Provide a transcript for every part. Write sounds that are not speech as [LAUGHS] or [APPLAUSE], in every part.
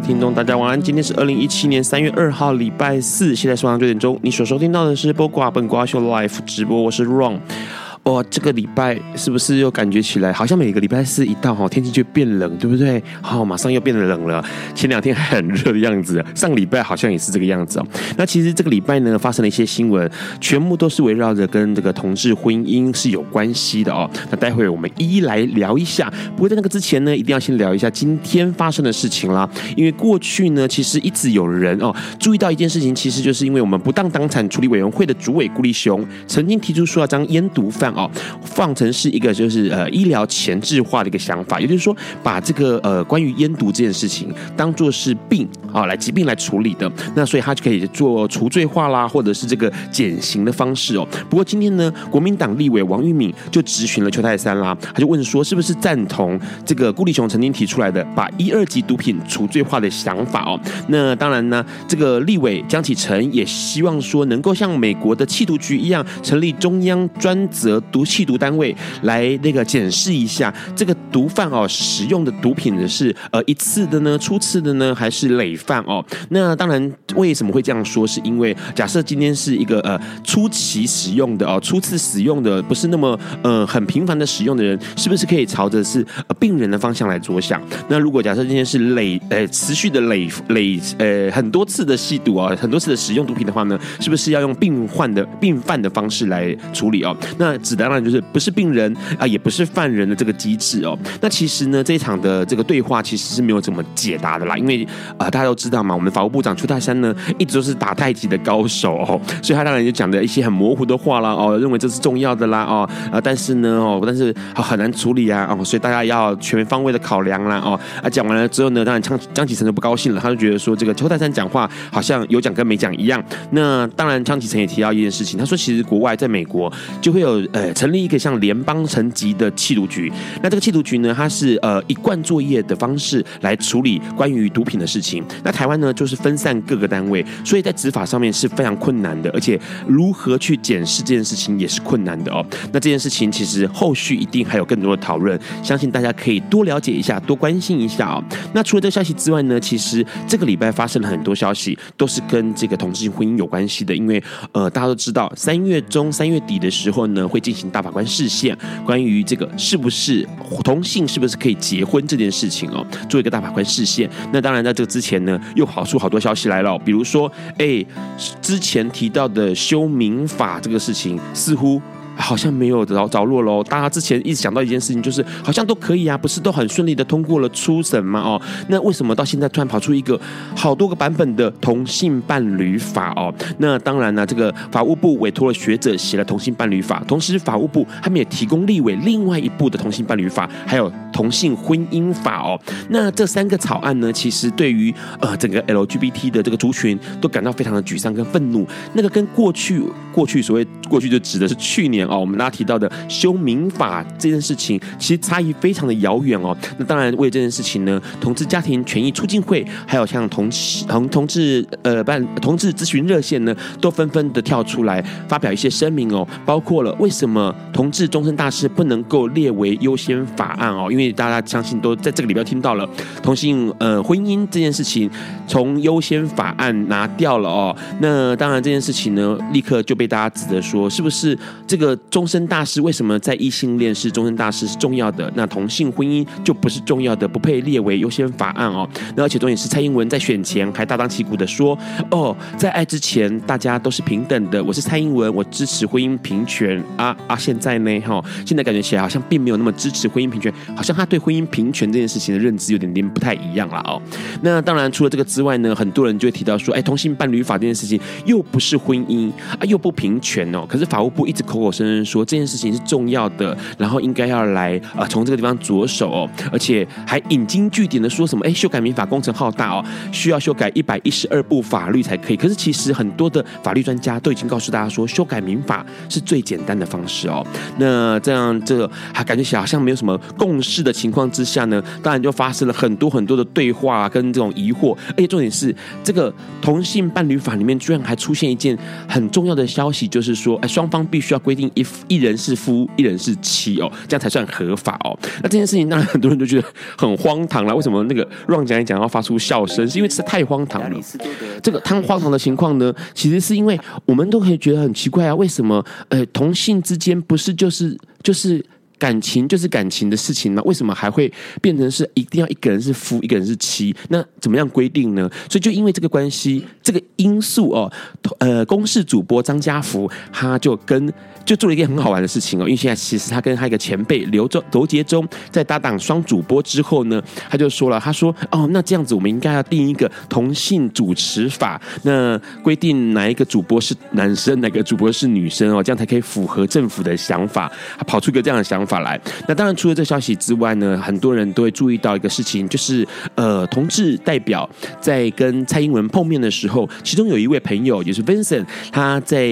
听众，大家晚安。今天是二零一七年三月二号，礼拜四。现在是晚上九点钟。你所收听到的是播瓜本瓜秀 Life 直播，我是 Ron。哇，这个礼拜是不是又感觉起来好像每个礼拜四一到哈，天气就变冷，对不对？好，马上又变得冷了。前两天还很热的样子，上礼拜好像也是这个样子哦。[LAUGHS] 那其实这个礼拜呢，发生了一些新闻，全部都是围绕着跟这个同志婚姻是有关系的哦。那待会我们一一来聊一下。不过在那个之前呢，一定要先聊一下今天发生的事情啦。因为过去呢，其实一直有人哦注意到一件事情，其实就是因为我们不当党产处理委员会的主委顾立雄曾经提出说要将烟毒贩。哦，放成是一个就是呃医疗前置化的一个想法，也就是说把这个呃关于烟毒这件事情当做是病啊来疾病来处理的，那所以他就可以做除罪化啦，或者是这个减刑的方式哦。不过今天呢，国民党立委王玉敏就质询了邱泰三啦，他就问说是不是赞同这个顾立雄曾经提出来的把一二级毒品除罪化的想法哦？那当然呢，这个立委江启臣也希望说能够像美国的缉毒局一样成立中央专责。毒气毒单位来那个检视一下这个毒贩哦使用的毒品的是呃一次的呢，初次的呢，还是累犯哦？那当然为什么会这样说？是因为假设今天是一个呃初期使用的哦，初次使用的不是那么呃很频繁的使用的人，是不是可以朝着是呃病人的方向来着想？那如果假设今天是累呃持续的累累呃很多次的吸毒啊，很多次的使用毒品的话呢，是不是要用病患的病犯的方式来处理哦？那只当然就是不是病人啊，也不是犯人的这个机制哦。那其实呢，这一场的这个对话其实是没有怎么解答的啦，因为啊、大家都知道嘛，我们法务部长邱太山呢，一直都是打太极的高手哦，所以他当然就讲的一些很模糊的话啦哦，认为这是重要的啦哦啊，但是呢哦，但是很难处理啊哦，所以大家要全方位的考量啦哦啊，讲完了之后呢，当然江江启臣就不高兴了，他就觉得说这个邱太山讲话好像有讲跟没讲一样。那当然江启臣也提到一件事情，他说其实国外在美国就会有呃。成立一个像联邦层级的缉毒局，那这个缉毒局呢，它是呃一贯作业的方式来处理关于毒品的事情。那台湾呢，就是分散各个单位，所以在执法上面是非常困难的，而且如何去检视这件事情也是困难的哦。那这件事情其实后续一定还有更多的讨论，相信大家可以多了解一下，多关心一下哦。那除了这个消息之外呢，其实这个礼拜发生了很多消息，都是跟这个同志性婚姻有关系的，因为呃大家都知道，三月中三月底的时候呢，会进行大法官视线，关于这个是不是同性是不是可以结婚这件事情哦，做一个大法官视线。那当然在这个之前呢，又跑出好多消息来了，比如说，哎，之前提到的修民法这个事情，似乎。好像没有着着落喽。大家之前一直想到一件事情，就是好像都可以啊，不是都很顺利的通过了初审吗？哦，那为什么到现在突然跑出一个好多个版本的同性伴侣法？哦，那当然呢，这个法务部委托了学者写了同性伴侣法，同时法务部他们也提供立委另外一部的同性伴侣法，还有同性婚姻法。哦，那这三个草案呢，其实对于呃整个 LGBT 的这个族群都感到非常的沮丧跟愤怒。那个跟过去过去所谓过去就指的是去年。哦，我们大家提到的修民法这件事情，其实差异非常的遥远哦。那当然，为这件事情呢，同志家庭权益促进会，还有像同同同志呃办同志咨询热线呢，都纷纷的跳出来发表一些声明哦。包括了为什么同志终身大事不能够列为优先法案哦？因为大家相信都在这个里边听到了同性呃婚姻这件事情从优先法案拿掉了哦。那当然这件事情呢，立刻就被大家指责说。说，是不是这个终身大事？为什么在异性恋是终身大事是重要的？那同性婚姻就不是重要的，不配列为优先法案哦。那而且重点是蔡英文在选前还大张旗鼓的说：“哦，在爱之前大家都是平等的，我是蔡英文，我支持婚姻平权啊啊！现在呢，哈，现在感觉起来好像并没有那么支持婚姻平权，好像他对婚姻平权这件事情的认知有点点不太一样了哦。那当然，除了这个之外呢，很多人就会提到说，哎，同性伴侣法这件事情又不是婚姻啊，又不平权哦。可是法务部一直口口声声说这件事情是重要的，然后应该要来啊从这个地方着手哦，而且还引经据典的说什么，哎，修改民法工程浩大哦，需要修改一百一十二部法律才可以。可是其实很多的法律专家都已经告诉大家说，修改民法是最简单的方式哦。那这样这个还感觉好像没有什么共识的情况之下呢，当然就发生了很多很多的对话跟这种疑惑，而且重点是这个同性伴侣法里面居然还出现一件很重要的消息，就是说，哎，双方必须要规定一一人是夫，一人是妻哦，这样才算合法哦。那这件事情当然很多人都觉得很荒唐了。为什么那个 Ron 讲一讲要发出笑声？是因为这太荒唐了。这个太荒唐的情况呢，其实是因为我们都可以觉得很奇怪啊，为什么呃同性之间不是就是就是。感情就是感情的事情呢，为什么还会变成是一定要一个人是夫，一个人是妻？那怎么样规定呢？所以就因为这个关系，这个因素哦，呃，公视主播张家福他就跟就做了一件很好玩的事情哦，因为现在其实他跟他一个前辈刘周刘杰忠在搭档双主播之后呢，他就说了，他说哦，那这样子我们应该要定一个同性主持法，那规定哪一个主播是男生，哪个主播是女生哦，这样才可以符合政府的想法，他跑出一个这样的想法。法来，那当然除了这消息之外呢，很多人都会注意到一个事情，就是呃，同志代表在跟蔡英文碰面的时候，其中有一位朋友，也是 Vincent，他在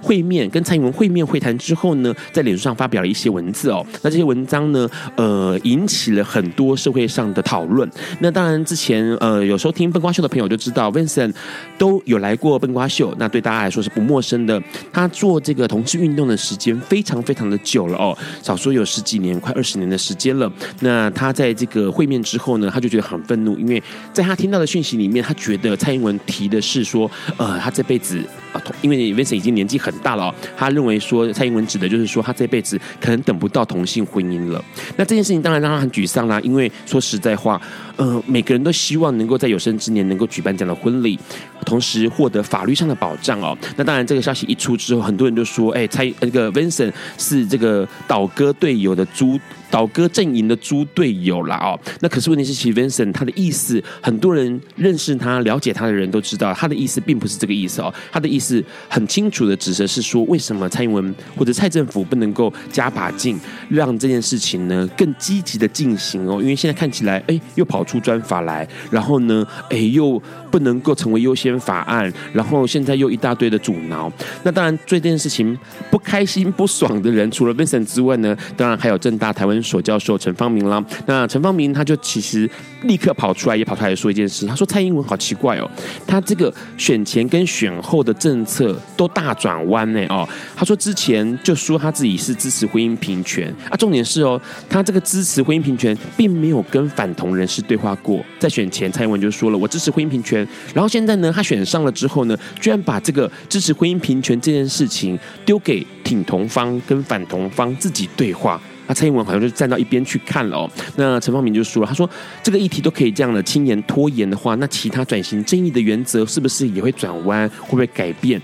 会面跟蔡英文会面会谈之后呢，在脸书上发表了一些文字哦。那这些文章呢，呃，引起了很多社会上的讨论。那当然之前呃，有收听笨瓜秀的朋友就知道，Vincent 都有来过笨瓜秀，那对大家来说是不陌生的。他做这个同志运动的时间非常非常的久了哦，少说。都有十几年，快二十年的时间了。那他在这个会面之后呢，他就觉得很愤怒，因为在他听到的讯息里面，他觉得蔡英文提的是说，呃，他这辈子啊，因为 Vincent 已经年纪很大了，他认为说蔡英文指的就是说他这辈子可能等不到同性婚姻了。那这件事情当然让他很沮丧啦，因为说实在话，呃，每个人都希望能够在有生之年能够举办这样的婚礼，同时获得法律上的保障哦。那当然，这个消息一出之后，很多人就说，哎，蔡那个 Vincent 是这个倒戈。队友的猪。倒戈阵营的猪队友了哦，那可是问题是，其实 Vincent 他的意思，很多人认识他、了解他的人都知道，他的意思并不是这个意思哦。他的意思很清楚的指的是说，为什么蔡英文或者蔡政府不能够加把劲，让这件事情呢更积极的进行哦？因为现在看起来，哎，又跑出专法来，然后呢，哎，又不能够成为优先法案，然后现在又一大堆的阻挠。那当然，这件事情不开心、不爽的人，除了 Vincent 之外呢，当然还有正大台湾所教授陈方明啦，那陈方明他就其实立刻跑出来，也跑出来说一件事，他说蔡英文好奇怪哦，他这个选前跟选后的政策都大转弯呢哦，他说之前就说他自己是支持婚姻平权啊，重点是哦，他这个支持婚姻平权并没有跟反同人士对话过，在选前蔡英文就说了我支持婚姻平权，然后现在呢他选上了之后呢，居然把这个支持婚姻平权这件事情丢给挺同方跟反同方自己对话。那蔡英文好像就站到一边去看了哦。那陈方明就说了，他说这个议题都可以这样的轻言拖延的话，那其他转型正义的原则是不是也会转弯，会不会改变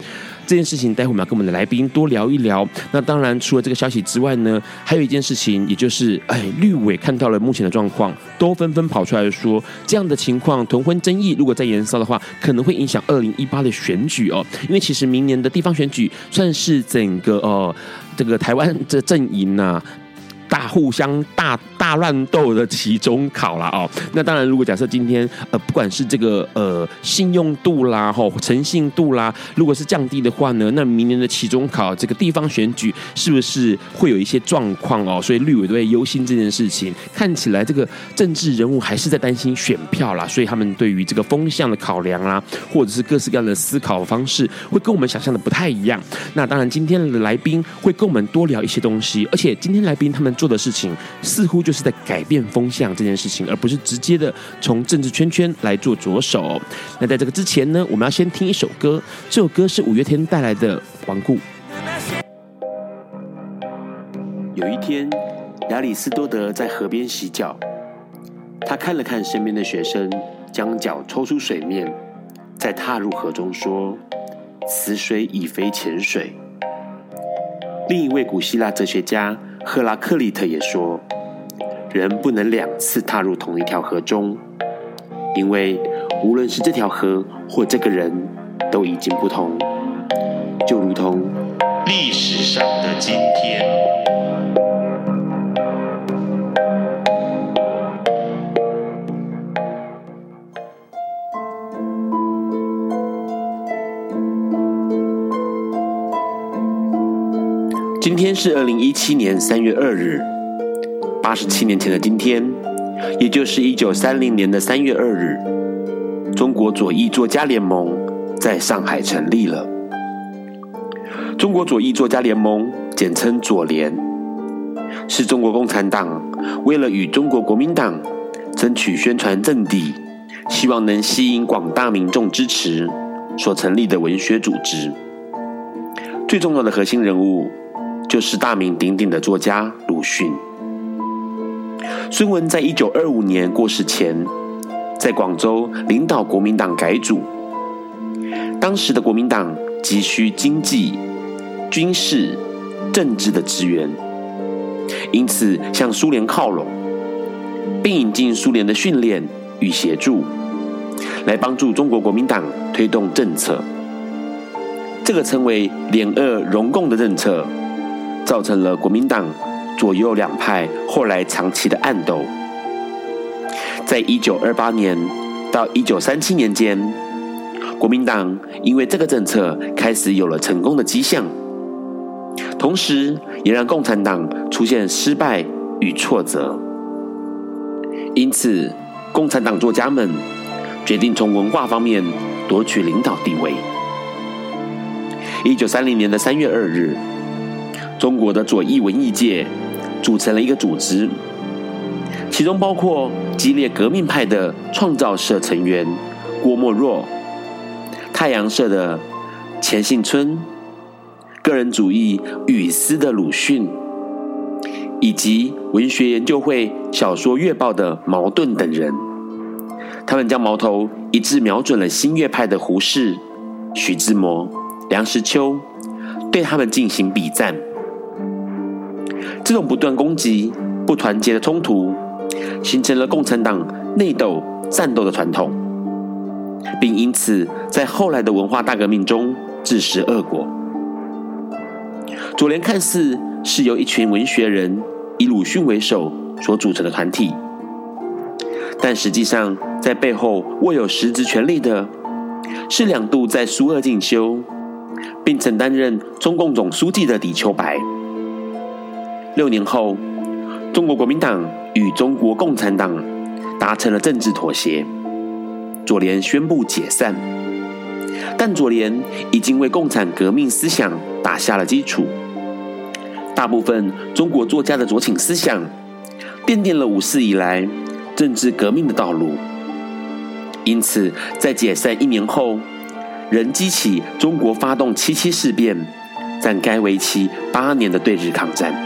这件事情？待会我们要跟我们的来宾多聊一聊。那当然，除了这个消息之外呢，还有一件事情，也就是哎，绿委看到了目前的状况，都纷纷跑出来说，这样的情况同婚争议如果再延烧的话，可能会影响二零一八的选举哦。因为其实明年的地方选举算是整个哦这个台湾这阵营呐。大互相大大乱斗的期中考了哦，那当然，如果假设今天呃，不管是这个呃信用度啦、吼诚信度啦，如果是降低的话呢，那明年的期中考这个地方选举是不是会有一些状况哦？所以绿委都会忧心这件事情。看起来这个政治人物还是在担心选票啦，所以他们对于这个风向的考量啦，或者是各式各样的思考方式，会跟我们想象的不太一样。那当然，今天的来宾会跟我们多聊一些东西，而且今天来宾他们。做的事情似乎就是在改变风向这件事情，而不是直接的从政治圈圈来做着手。那在这个之前呢，我们要先听一首歌，这首歌是五月天带来的《顽固》。有一天，亚里斯多德在河边洗脚，他看了看身边的学生，将脚抽出水面，再踏入河中，说：“此水已非浅水。”另一位古希腊哲学家赫拉克利特也说：“人不能两次踏入同一条河中，因为无论是这条河或这个人，都已经不同，就如同历史上的今天。”今天是二零一七年三月二日，八十七年前的今天，也就是一九三零年的三月二日，中国左翼作家联盟在上海成立了。中国左翼作家联盟，简称左联，是中国共产党为了与中国国民党争取宣传阵地，希望能吸引广大民众支持所成立的文学组织。最重要的核心人物。就是大名鼎鼎的作家鲁迅。孙文在一九二五年过世前，在广州领导国民党改组。当时的国民党急需经济、军事、政治的支援，因此向苏联靠拢，并引进苏联的训练与协助，来帮助中国国民党推动政策。这个称为“联俄容共”的政策。造成了国民党左右两派后来长期的暗斗。在一九二八年到一九三七年间，国民党因为这个政策开始有了成功的迹象，同时也让共产党出现失败与挫折。因此，共产党作家们决定从文化方面夺取领导地位。一九三零年的三月二日。中国的左翼文艺界组成了一个组织，其中包括激烈革命派的创造社成员郭沫若、太阳社的钱信春、个人主义语丝的鲁迅，以及文学研究会小说月报的茅盾等人。他们将矛头一致瞄准了新月派的胡适、徐志摩、梁实秋，对他们进行笔战。这种不断攻击、不团结的冲突，形成了共产党内斗、战斗的传统，并因此在后来的文化大革命中自食恶果。左联看似是由一群文学人以鲁迅为首所组成的团体，但实际上在背后握有实质权力的，是两度在苏俄进修，并曾担任中共总书记的李秋白。六年后，中国国民党与中国共产党达成了政治妥协，左联宣布解散。但左联已经为共产革命思想打下了基础，大部分中国作家的左倾思想，奠定了五四以来政治革命的道路。因此，在解散一年后，仍激起中国发动七七事变，展开为期八年的对日抗战。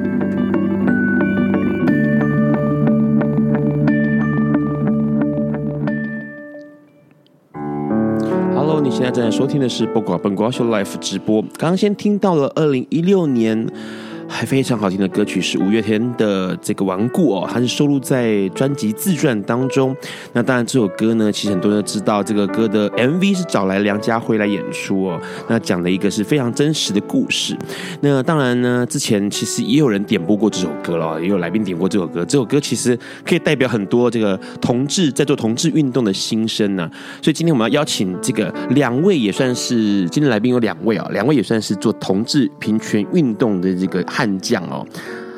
你现在正在收听的是《八卦笨瓜秀》Life 直播。刚刚先听到了二零一六年还非常好听的歌曲是五月天的这个《顽固》哦，它是收录在专辑自传当中。那当然，这首歌呢，其实很多人都知道，这个歌的 MV 是找来梁家辉来演出哦。那讲的一个是非常真实的故事。那当然呢，之前其实也有人点播过这首歌了，也有来宾点过这首歌。这首歌其实可以代表很多这个同志在做同志运动的心声呢。所以今天我们要邀请这个两位，也算是今天来宾有两位啊，两位也算是做同志平权运动的这个。悍将哦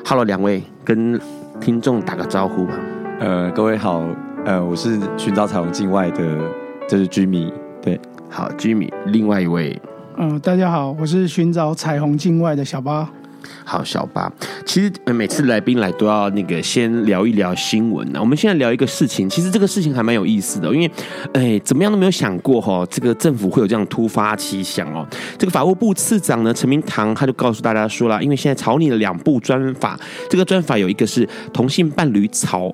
，Hello，两位跟听众打个招呼吧。呃，各位好，呃，我是寻找彩虹境外的，这是 Jimmy，对，好，Jimmy，另外一位，嗯、呃，大家好，我是寻找彩虹境外的小八。好，小巴，其实每次来宾来都要那个先聊一聊新闻呢。我们现在聊一个事情，其实这个事情还蛮有意思的，因为哎，怎么样都没有想过哈，这个政府会有这样突发奇想哦。这个法务部次长呢，陈明堂他就告诉大家说了，因为现在草拟了两部专法，这个专法有一个是同性伴侣草。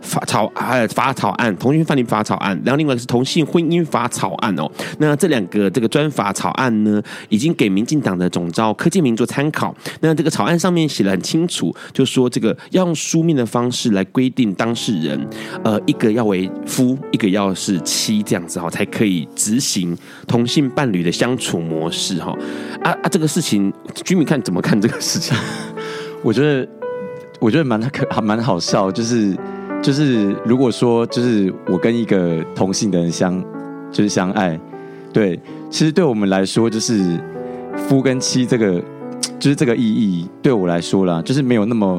法草呃法草案，同性伴侣法草案，然后另外是同性婚姻法草案哦。那这两个这个专法草案呢，已经给民进党的总召柯建铭做参考。那这个草案上面写的很清楚，就说这个要用书面的方式来规定当事人，呃，一个要为夫，一个要是妻，这样子哈，才可以执行同性伴侣的相处模式哈。啊啊，这个事情，居民看怎么看这个事情？[LAUGHS] 我觉得，我觉得蛮可还蛮好笑，就是。就是如果说，就是我跟一个同性的人相，就是相爱，对，其实对我们来说，就是夫跟妻这个，就是这个意义，对我来说啦，就是没有那么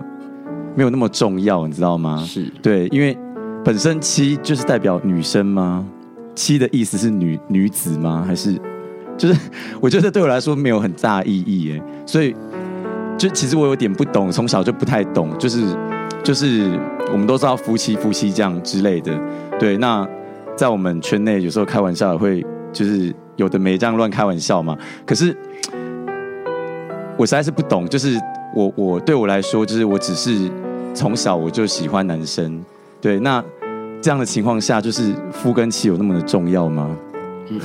没有那么重要，你知道吗？是对，因为本身妻就是代表女生吗？妻的意思是女女子吗？还是就是我觉得对我来说没有很大意义耶，所以就其实我有点不懂，从小就不太懂，就是。就是我们都知道夫妻夫妻这样之类的，对。那在我们圈内有时候开玩笑也会，就是有的没这样乱开玩笑嘛。可是我实在是不懂，就是我我对我来说，就是我只是从小我就喜欢男生，对。那这样的情况下，就是夫跟妻有那么的重要吗？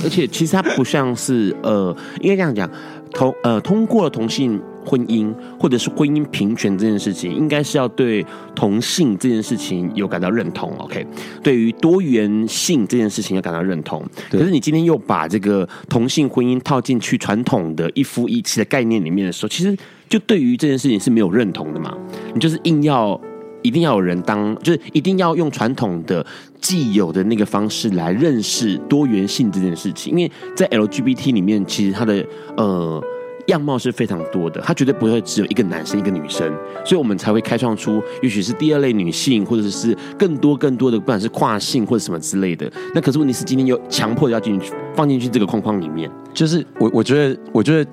而且其实它不像是呃，应该这样讲，同呃通过了同性。婚姻或者是婚姻平权这件事情，应该是要对同性这件事情有感到认同。OK，对于多元性这件事情要感到认同。可是你今天又把这个同性婚姻套进去传统的一夫一妻的概念里面的时候，其实就对于这件事情是没有认同的嘛？你就是硬要一定要有人当，就是一定要用传统的既有的那个方式来认识多元性这件事情，因为在 LGBT 里面，其实它的呃。样貌是非常多的，它绝对不会只有一个男生一个女生，所以我们才会开创出，也许是第二类女性，或者是更多更多的，不管是跨性或者什么之类的。那可是问题是，今天又强迫要进去放进去这个框框里面，就是我我觉得，我觉得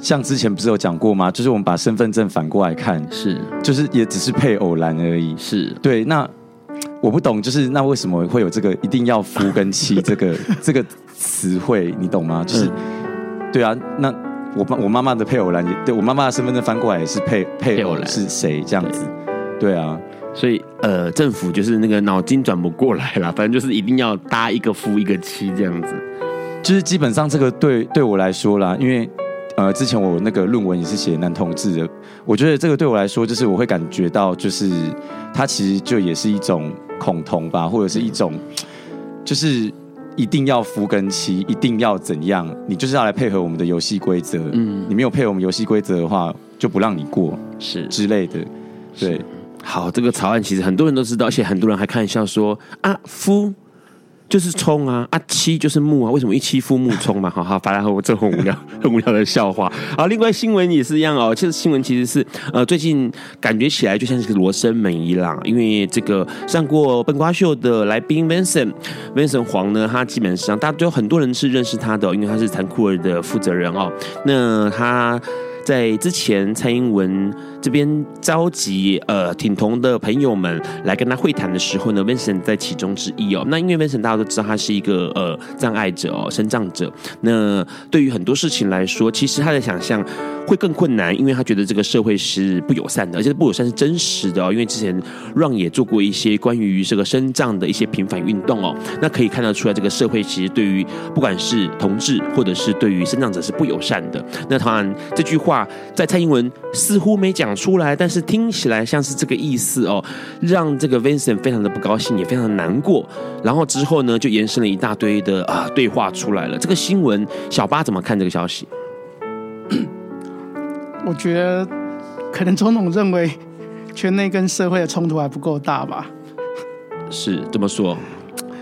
像之前不是有讲过吗？就是我们把身份证反过来看，是，就是也只是配偶栏而已，是对。那我不懂，就是那为什么会有这个一定要夫跟妻 [LAUGHS] 这个这个词汇？你懂吗？就是、嗯、对啊，那。我妈我妈妈的配偶栏也对我妈妈的身份证翻过来也是配配偶栏是谁这样子，对，对啊，所以呃政府就是那个脑筋转不过来了，[LAUGHS] 反正就是一定要搭一个夫一个妻这样子，就是基本上这个对对我来说啦，因为呃之前我那个论文也是写男同志的，我觉得这个对我来说就是我会感觉到就是它其实就也是一种恐同吧，或者是一种就是。一定要服跟妻，一定要怎样？你就是要来配合我们的游戏规则。嗯，你没有配合我们游戏规则的话，就不让你过，是之类的。对，好，这个草案其实很多人都知道，而且很多人还开玩笑说啊，夫。就是冲啊，啊妻就是木啊，为什么一妻夫木冲嘛？[LAUGHS] 好好，反正我这很无聊，[LAUGHS] 很无聊的笑话。好，另外新闻也是一样哦。其实新闻其实是呃，最近感觉起来就像是个罗生门一样，因为这个上过笨瓜秀的来宾 Vincent Vincent 黄呢，他基本上大家都有很多人是认识他的，因为他是残酷儿的负责人哦。那他。在之前，蔡英文这边召集呃挺同的朋友们来跟他会谈的时候呢，Vincent 在其中之一哦。那因为 Vincent 大家都知道他是一个呃障碍者哦，身障者。那对于很多事情来说，其实他的想象会更困难，因为他觉得这个社会是不友善的，而且不友善是真实的哦。因为之前 Ron 也做过一些关于这个身障的一些平反运动哦，那可以看得出来，这个社会其实对于不管是同志或者是对于身障者是不友善的。那当然这句。话在蔡英文似乎没讲出来，但是听起来像是这个意思哦，让这个 Vincent 非常的不高兴，也非常的难过。然后之后呢，就延伸了一大堆的啊对话出来了。这个新闻，小八怎么看这个消息？[COUGHS] 我觉得可能总统认为圈内跟社会的冲突还不够大吧。是这么说。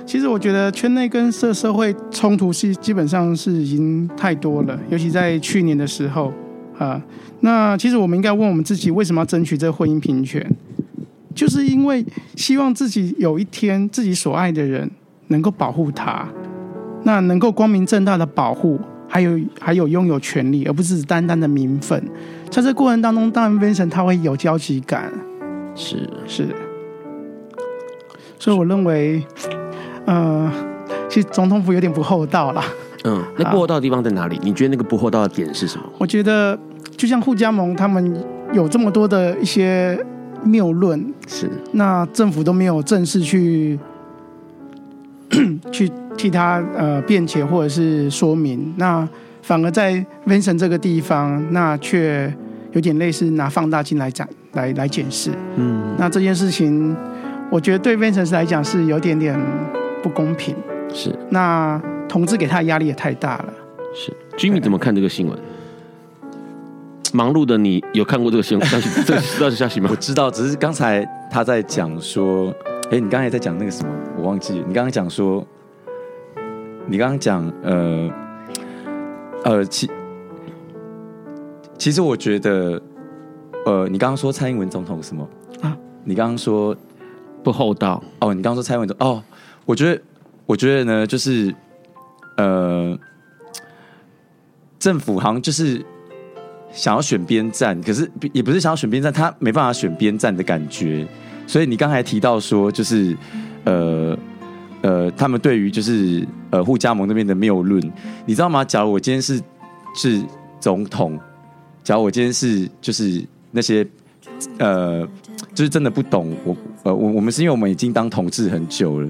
其实我觉得圈内跟社社会冲突是基本上是已经太多了，尤其在去年的时候啊。那其实我们应该问我们自己，为什么要争取这个婚姻平权？就是因为希望自己有一天自己所爱的人能够保护他，那能够光明正大的保护，还有还有拥有权利，而不是只单单的名分。在这过程当中，当然 Vincent 他会有焦急感，是是。所以我认为。呃，其实总统府有点不厚道啦。嗯，那不厚道的地方在哪里？你觉得那个不厚道的点是什么？我觉得就像互加盟他们有这么多的一些谬论，是那政府都没有正式去 [CLEARS THROAT] 去替他呃辩解或者是说明，那反而在 Vincent 这个地方，那却有点类似拿放大镜来展来来检视。嗯，那这件事情，我觉得对 Vincent 来讲是有点点。不公平是，那同志给他的压力也太大了。是，Jimmy 怎么看这个新闻？忙碌的你有看过这个新闻消息？[LAUGHS] 这个知道这消息吗？我知道，只是刚才他在讲说，哎，你刚才在讲那个什么？我忘记。你刚刚讲说，你刚刚讲，呃，呃，其其实我觉得，呃，你刚刚说蔡英文总统什么啊？你刚刚说不厚道哦？你刚刚说蔡英文总哦？我觉得，我觉得呢，就是，呃，政府好像就是想要选边站，可是也不是想要选边站，他没办法选边站的感觉。所以你刚才提到说，就是，呃，呃，他们对于就是呃互加盟那边的谬论，你知道吗？假如我今天是是总统，假如我今天是就是那些呃，就是真的不懂我，呃，我我们是因为我们已经当同志很久了。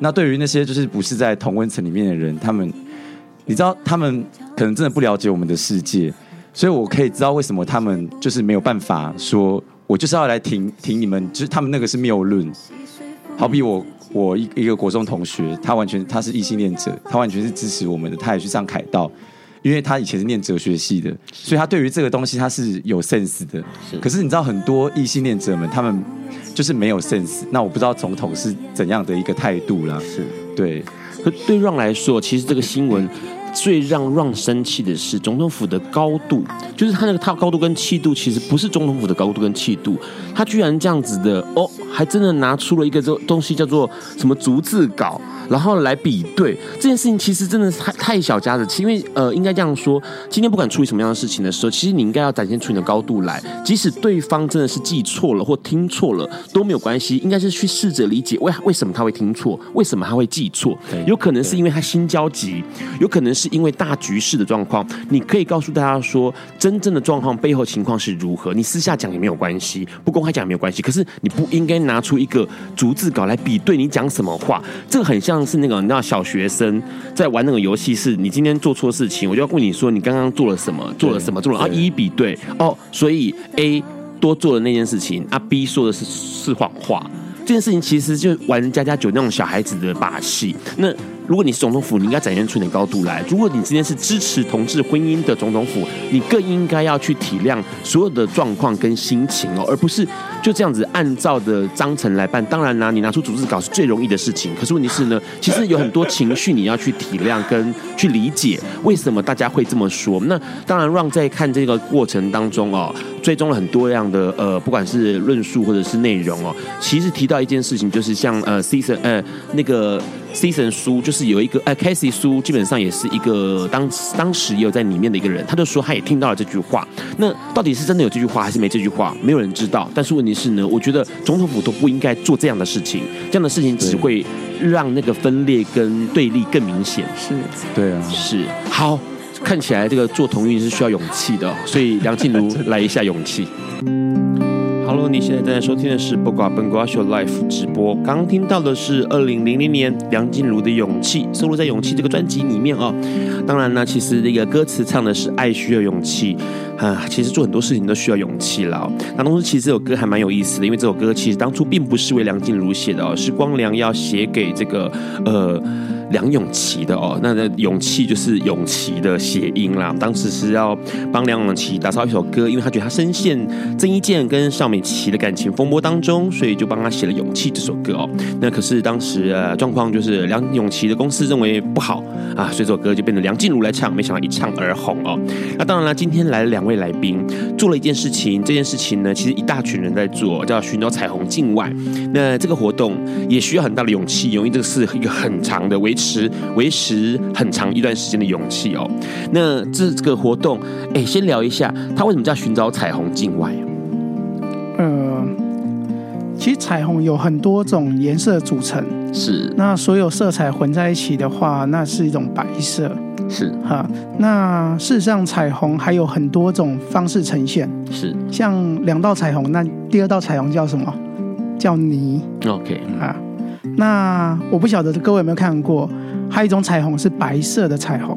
那对于那些就是不是在同温层里面的人，他们，你知道，他们可能真的不了解我们的世界，所以我可以知道为什么他们就是没有办法说，我就是要来停停你们，就是他们那个是谬论。好比我，我一一个国中同学，他完全他是异性恋者，他完全是支持我们的，他也去上凯道，因为他以前是念哲学系的，所以他对于这个东西他是有 sense 的。可是你知道，很多异性恋者们，他们。就是没有 sense，那我不知道总统是怎样的一个态度啦。是对，可对 Ron 来说，其实这个新闻最让 Ron 生气的是总统府的高度，就是他那个他高度跟气度，其实不是总统府的高度跟气度，他居然这样子的哦，还真的拿出了一个这东西叫做什么逐字稿。然后来比对这件事情，其实真的是太太小家子气，因为呃，应该这样说，今天不管处理什么样的事情的时候，其实你应该要展现出你的高度来，即使对方真的是记错了或听错了都没有关系，应该是去试着理解为为什么他会听错，为什么他会记错，有可能是因为他心焦急，有可能是因为大局势的状况。你可以告诉大家说，真正的状况背后情况是如何，你私下讲也没有关系，不公开讲也没有关系，可是你不应该拿出一个逐字稿来比对你讲什么话，这个很像。像是那个，你知道小学生在玩那个游戏，是你今天做错事情，我就要问你说你刚刚做了什么，做了什么，做了啊，一一比对哦，所以 A 多做了那件事情，啊 B 说的是是谎话，这件事情其实就玩家家酒那种小孩子的把戏，那。如果你是总统府，你应该展现出你的高度来；如果你今天是支持同志婚姻的总统府，你更应该要去体谅所有的状况跟心情哦，而不是就这样子按照的章程来办。当然啦，你拿出组织稿是最容易的事情，可是问题是呢，其实有很多情绪你要去体谅跟去理解，为什么大家会这么说？那当然让在看这个过程当中哦，追踪了很多样的呃，不管是论述或者是内容哦，其实提到一件事情，就是像呃，season 呃那个。Season 苏就是有一个，呃，Casey 苏基本上也是一个当当时也有在里面的一个人，他就说他也听到了这句话。那到底是真的有这句话还是没这句话，没有人知道。但是问题是呢，我觉得总统府都不应该做这样的事情，这样的事情只会让那个分裂跟对立更明显。是，对啊，是。好，看起来这个做同运是需要勇气的，所以梁静茹 [LAUGHS] 来一下勇气。Hello，你现在正在收听的是《八卦笨瓜秀》Live 直播。刚听到的是二零零零年梁静茹的《勇气》，收录在《勇气》这个专辑里面哦。当然呢，其实这个歌词唱的是爱需要勇气啊。其实做很多事情都需要勇气了。那同时，其实这首歌还蛮有意思的，因为这首歌其实当初并不是为梁静茹写的哦，是光良要写给这个呃。梁咏琪的哦，那的勇气就是永琪的谐音啦。当时是要帮梁咏琪打造一首歌，因为他觉得他深陷郑伊健跟邵美琪的感情风波当中，所以就帮他写了《勇气》这首歌哦。那可是当时呃状况就是梁咏琪的公司认为不好啊，所以这首歌就变成梁静茹来唱，没想到一唱而红哦。那当然了，今天来了两位来宾，做了一件事情，这件事情呢，其实一大群人在做，叫寻找彩虹境外。那这个活动也需要很大的勇气，因为这个是一个很长的维持维持很长一段时间的勇气哦。那这个活动，哎，先聊一下，它为什么叫寻找彩虹境外？呃，其实彩虹有很多种颜色组成，是。那所有色彩混在一起的话，那是一种白色，是哈。那事实上，彩虹还有很多种方式呈现，是。像两道彩虹，那第二道彩虹叫什么？叫泥。OK 啊。那我不晓得各位有没有看过，还有一种彩虹是白色的彩虹，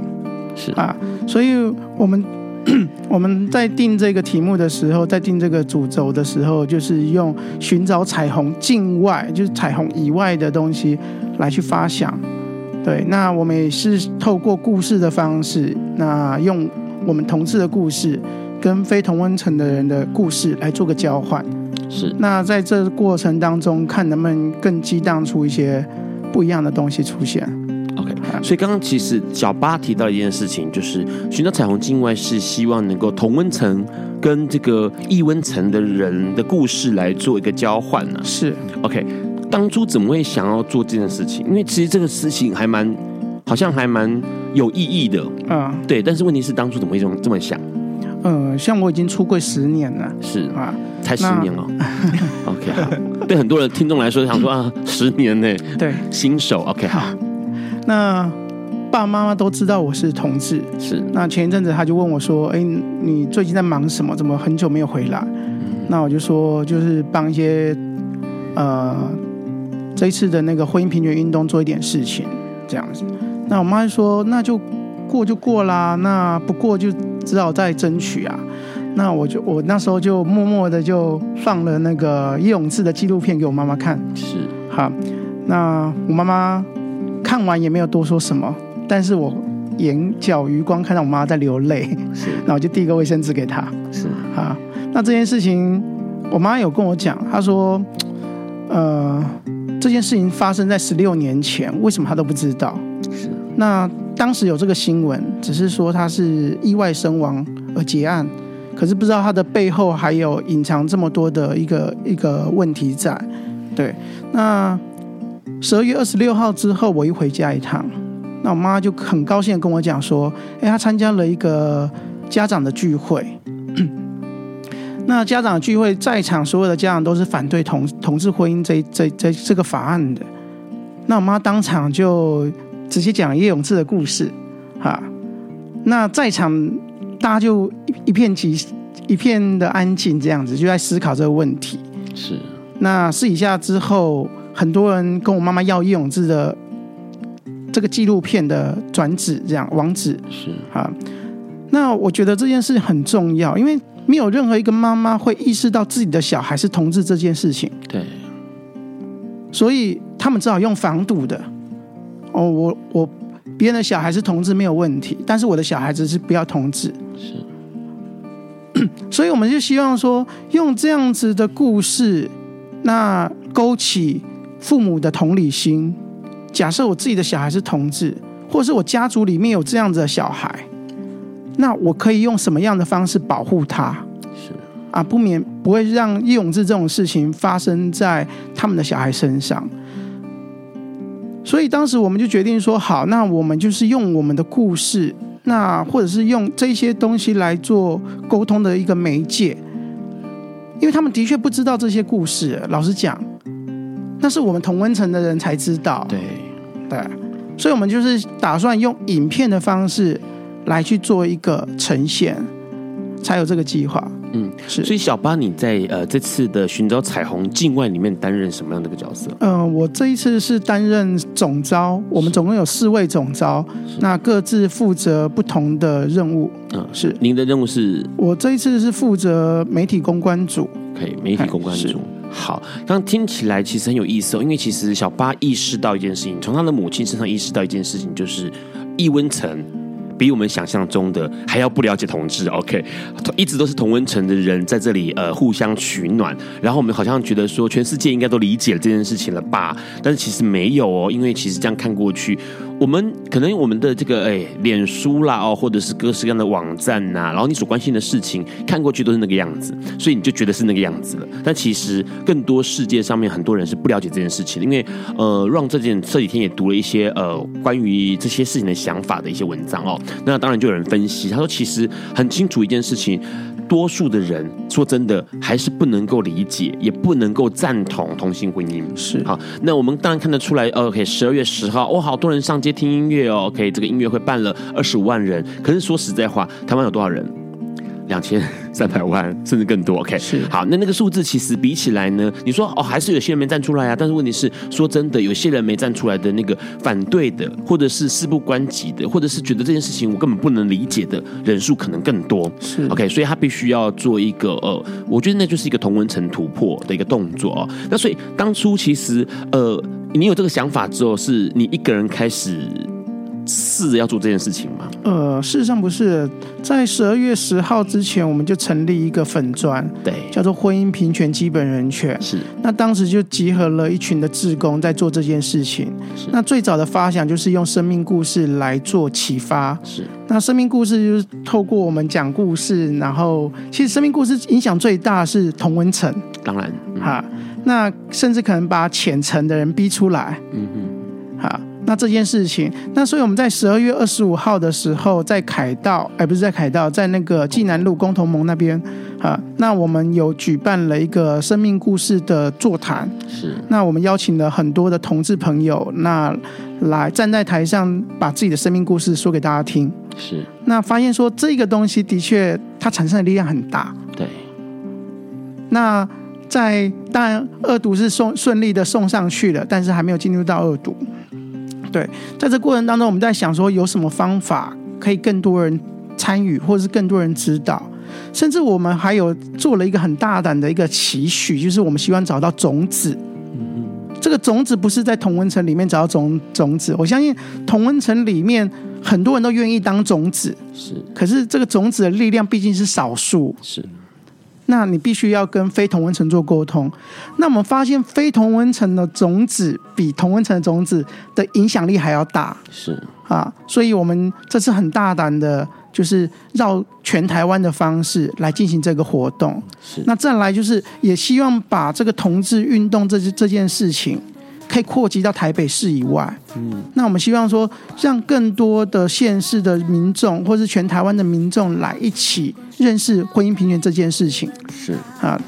是啊，所以我们 [COUGHS] 我们在定这个题目的时候，在定这个主轴的时候，就是用寻找彩虹境外，就是彩虹以外的东西来去发想。对，那我们也是透过故事的方式，那用我们同志的故事跟非同温层的人的故事来做个交换。是，那在这过程当中，看能不能更激荡出一些不一样的东西出现。OK，所以刚刚其实小八提到一件事情，就是寻找彩虹境外是希望能够同温层跟这个异温层的人的故事来做一个交换呢、啊。是 OK，当初怎么会想要做这件事情？因为其实这个事情还蛮，好像还蛮有意义的。嗯，对。但是问题是，当初怎么会这么这么想？嗯，像我已经出柜十年了，是啊，才十年哦。[LAUGHS] OK，好，对很多人听众来说，想说啊，十年呢，对，新手。OK，好，那爸爸妈妈都知道我是同志，是。那前一阵子他就问我说：“哎，你最近在忙什么？怎么很久没有回来？”嗯、那我就说，就是帮一些呃这一次的那个婚姻平权运动做一点事情，这样子。那我妈就说：“那就过就过啦，那不过就。”只好再争取啊！那我就我那时候就默默的就放了那个叶永志的纪录片给我妈妈看。是，好，那我妈妈看完也没有多说什么，但是我眼角余光看到我妈在流泪，是，[LAUGHS] 那我就递个卫生纸给她。是，啊，那这件事情我妈有跟我讲，她说，呃，这件事情发生在十六年前，为什么她都不知道？是，那。当时有这个新闻，只是说他是意外身亡而结案，可是不知道他的背后还有隐藏这么多的一个一个问题在。对，那十二月二十六号之后，我一回家一趟，那我妈就很高兴跟我讲说：“哎，她参加了一个家长的聚会，[COUGHS] 那家长聚会在场所有的家长都是反对同同志婚姻这这这这个法案的。”那我妈当场就。直接讲叶永志的故事，哈，那在场大家就一一片寂一片的安静，这样子就在思考这个问题。是，那私底下之后，很多人跟我妈妈要叶永志的这个纪录片的转址，这样网址是哈。那我觉得这件事很重要，因为没有任何一个妈妈会意识到自己的小孩是同志这件事情。对，所以他们只好用防堵的。哦，我我别人的小孩是同志没有问题，但是我的小孩子是不要同志，是，[CLEARS THROAT] 所以我们就希望说，用这样子的故事，那勾起父母的同理心。假设我自己的小孩是同志，或是我家族里面有这样子的小孩，那我可以用什么样的方式保护他？是啊，不免不会让叶永志这种事情发生在他们的小孩身上。所以当时我们就决定说，好，那我们就是用我们的故事，那或者是用这些东西来做沟通的一个媒介，因为他们的确不知道这些故事。老实讲，那是我们同温层的人才知道。对对，所以我们就是打算用影片的方式来去做一个呈现，才有这个计划。嗯，是。所以小巴你在呃这次的寻找彩虹境外里面担任什么样的一个角色？呃，我这一次是担任总招，我们总共有四位总招，那各自负责不同的任务。嗯，是。您的任务是？我这一次是负责媒体公关组。可以，媒体公关组。好，刚听起来其实很有意思哦，因为其实小巴意识到一件事情，从他的母亲身上意识到一件事情，就是易温层。比我们想象中的还要不了解同志，OK，一直都是同温层的人在这里呃互相取暖，然后我们好像觉得说全世界应该都理解了这件事情了吧？但是其实没有哦，因为其实这样看过去。我们可能我们的这个哎，脸书啦哦，或者是各式各样的网站呐，然后你所关心的事情看过去都是那个样子，所以你就觉得是那个样子了。但其实更多世界上面很多人是不了解这件事情的，因为呃，让这件这几天也读了一些呃关于这些事情的想法的一些文章哦。那当然就有人分析，他说其实很清楚一件事情。多数的人说真的还是不能够理解，也不能够赞同同性婚姻。是好，那我们当然看得出来。OK，十二月十号，哇，好多人上街听音乐哦。OK，这个音乐会办了二十五万人。可是说实在话，台湾有多少人？两千三百万，[LAUGHS] 甚至更多。OK，是好，那那个数字其实比起来呢，你说哦，还是有些人没站出来啊。但是问题是，说真的，有些人没站出来的那个反对的，或者是事不关己的，或者是觉得这件事情我根本不能理解的人数可能更多。是 OK，所以他必须要做一个呃，我觉得那就是一个同文层突破的一个动作哦。那所以当初其实呃，你有这个想法之后，是你一个人开始。试着要做这件事情吗？呃，事实上不是，在十二月十号之前，我们就成立一个粉砖，对，叫做婚姻平权基本人权。是，那当时就集合了一群的志工在做这件事情。是，那最早的发想就是用生命故事来做启发。是，那生命故事就是透过我们讲故事，然后其实生命故事影响最大是同温层。当然，嗯、哈，那甚至可能把浅层的人逼出来。嗯哼，哈。那这件事情，那所以我们在十二月二十五号的时候，在凯道，哎，不是在凯道，在那个济南路工同盟那边，啊，那我们有举办了一个生命故事的座谈，是，那我们邀请了很多的同志朋友，那来站在台上，把自己的生命故事说给大家听，是，那发现说这个东西的确它产生的力量很大，对，那在当然二读是送顺利的送上去了，但是还没有进入到二读。对，在这过程当中，我们在想说有什么方法可以更多人参与，或者是更多人知道，甚至我们还有做了一个很大胆的一个期许，就是我们希望找到种子。嗯，这个种子不是在同温层里面找到种种子，我相信同温层里面很多人都愿意当种子，是，可是这个种子的力量毕竟是少数，是。那你必须要跟非同温层做沟通。那我们发现非同温层的种子比同温层的种子的影响力还要大。是啊，所以我们这次很大胆的，就是绕全台湾的方式来进行这个活动。是。那再来就是也希望把这个同志运动这这件事情。可以扩及到台北市以外，嗯，那我们希望说，让更多的县市的民众，或是全台湾的民众来一起认识婚姻平权这件事情，是。啊，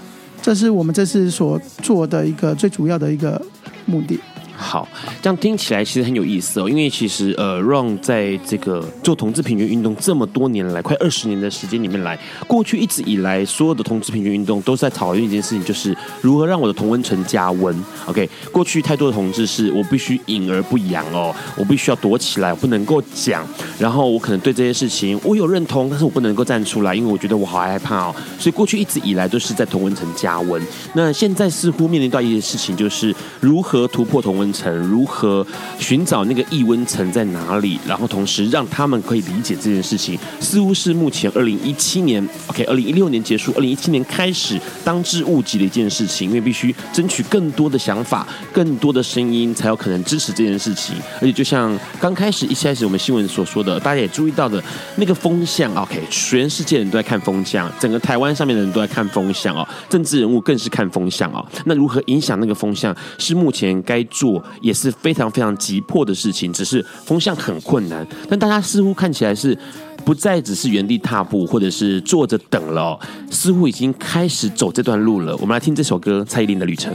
这是我们这次所做的一个最主要的一个目的。好，这样听起来其实很有意思哦。因为其实呃，Ron 在这个做同志平权运动这么多年来，快二十年的时间里面来，过去一直以来所有的同志平权运动都在讨论一件事情，就是如何让我的同温层加温。OK，过去太多的同志是我必须隐而不扬哦，我必须要躲起来，我不能够讲。然后我可能对这些事情我有认同，但是我不能够站出来，因为我觉得我好害怕哦。所以过去一直以来都是在同温层加温。那现在似乎面临到一件事情，就是如何突破同温层如何寻找那个异温层在哪里？然后同时让他们可以理解这件事情，似乎是目前二零一七年，OK，二零一六年结束，二零一七年开始当之无及的一件事情，因为必须争取更多的想法、更多的声音，才有可能支持这件事情。而且就像刚开始一开始我们新闻所说的，大家也注意到的那个风向，OK，全世界人都在看风向，整个台湾上面的人都在看风向哦，政治人物更是看风向哦。那如何影响那个风向，是目前该做。也是非常非常急迫的事情，只是风向很困难，但大家似乎看起来是不再只是原地踏步，或者是坐着等了，似乎已经开始走这段路了。我们来听这首歌，蔡依林的《旅程》。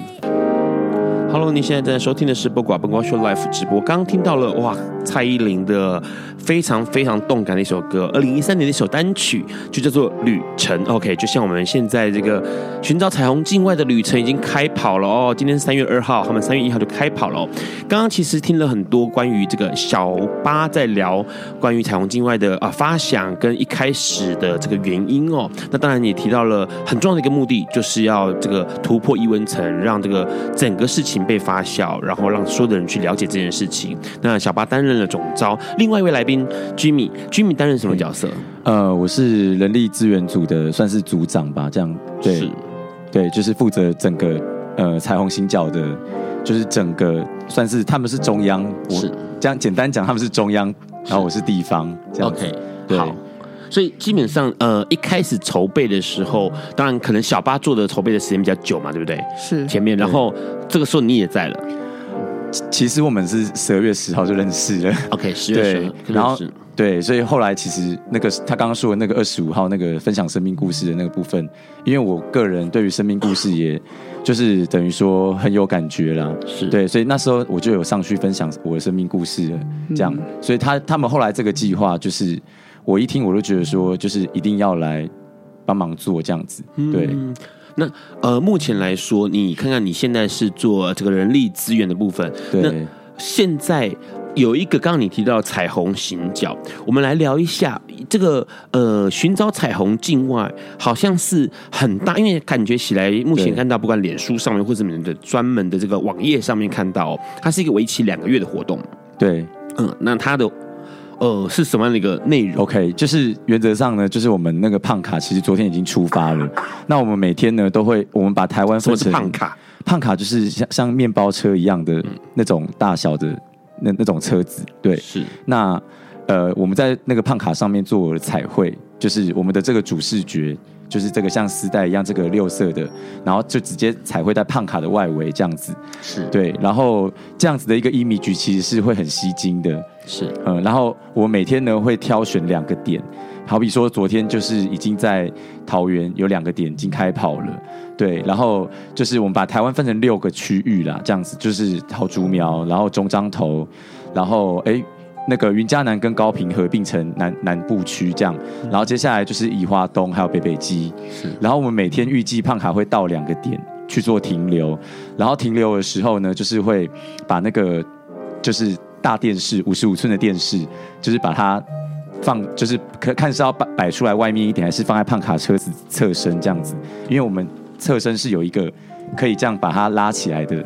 Hello，你现在正在收听的是播寡本瓜秀 Live 直播。刚刚听到了哇，蔡依林的非常非常动感的一首歌，二零一三年的一首单曲就叫做《旅程》。OK，就像我们现在这个寻找彩虹境外的旅程已经开跑了哦。今天三月二号，他们三月一号就开跑了哦。刚刚其实听了很多关于这个小八在聊关于彩虹境外的啊发想跟一开始的这个原因哦。那当然也提到了很重要的一个目的，就是要这个突破异温层，让这个整个事情。被发酵，然后让所有的人去了解这件事情。那小巴担任了总招，另外一位来宾 Jimmy，Jimmy 担任什么角色？呃，我是人力资源组的，算是组长吧。这样对，对，就是负责整个呃彩虹新教的，就是整个算是他们是中央，是我这样简单讲，他们是中央，然后我是地方。这样 OK，对。好所以基本上，呃，一开始筹备的时候，当然可能小八做的筹备的时间比较久嘛，对不对？是前面，然后这个时候你也在了。其实我们是十二月十号就认识了。OK，十月十号，然后对，所以后来其实那个他刚刚说的那个二十五号那个分享生命故事的那个部分，因为我个人对于生命故事，也就是等于说很有感觉啦。是对，所以那时候我就有上去分享我的生命故事了。这样，所以他他们后来这个计划就是。我一听，我就觉得说，就是一定要来帮忙做这样子。对，嗯、那呃，目前来说，你看看你现在是做这个人力资源的部分。对，那现在有一个刚刚你提到彩虹行脚，我们来聊一下这个呃，寻找彩虹境外，好像是很大，因为感觉起来目前看到，不管脸书上面或者你们的专门的这个网页上面看到，它是一个为期两个月的活动。对，嗯，那它的。呃，是什么样的一个内容？OK，就是原则上呢，就是我们那个胖卡其实昨天已经出发了。那我们每天呢都会，我们把台湾分成胖卡，胖卡就是像像面包车一样的那种大小的那那种车子。对，是。那呃，我们在那个胖卡上面做彩绘，就是我们的这个主视觉。就是这个像丝带一样，这个六色的，然后就直接彩绘在胖卡的外围这样子，是对，然后这样子的一个 image 其实是会很吸睛的，是，嗯，然后我每天呢会挑选两个点，好比说昨天就是已经在桃园有两个点已经开跑了，对，然后就是我们把台湾分成六个区域啦，这样子就是桃竹苗，然后中彰头，然后哎。那个云嘉南跟高平合并成南南部区这样，然后接下来就是宜花东还有北北基，是。然后我们每天预计胖卡会到两个点去做停留，然后停留的时候呢，就是会把那个就是大电视五十五寸的电视，就是把它放，就是可看是要摆摆出来外面一点，还是放在胖卡车子侧身这样子，因为我们侧身是有一个可以这样把它拉起来的，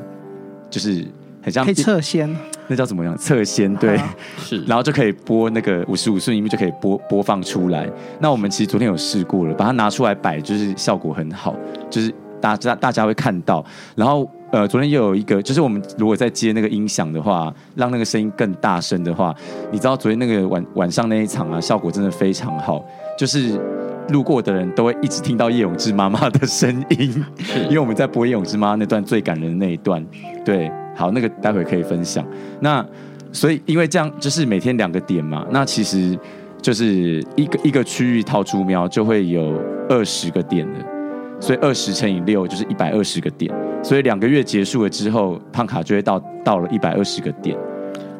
就是很像可以侧掀。那叫怎么样？侧掀对，啊、是，[LAUGHS] 然后就可以播那个五十五寸萤幕就可以播播放出来。那我们其实昨天有试过了，把它拿出来摆，就是效果很好，就是大家大家会看到。然后呃，昨天又有一个，就是我们如果在接那个音响的话，让那个声音更大声的话，你知道昨天那个晚晚上那一场啊，效果真的非常好，就是路过的人都会一直听到叶永志妈妈的声音，因为我们在播叶永志妈妈那段最感人的那一段，对。好，那个待会可以分享。那所以因为这样，就是每天两个点嘛，那其实就是一个一个区域套猪喵就会有二十个点的，所以二十乘以六就是一百二十个点。所以两个月结束了之后，胖卡就会到到了一百二十个点。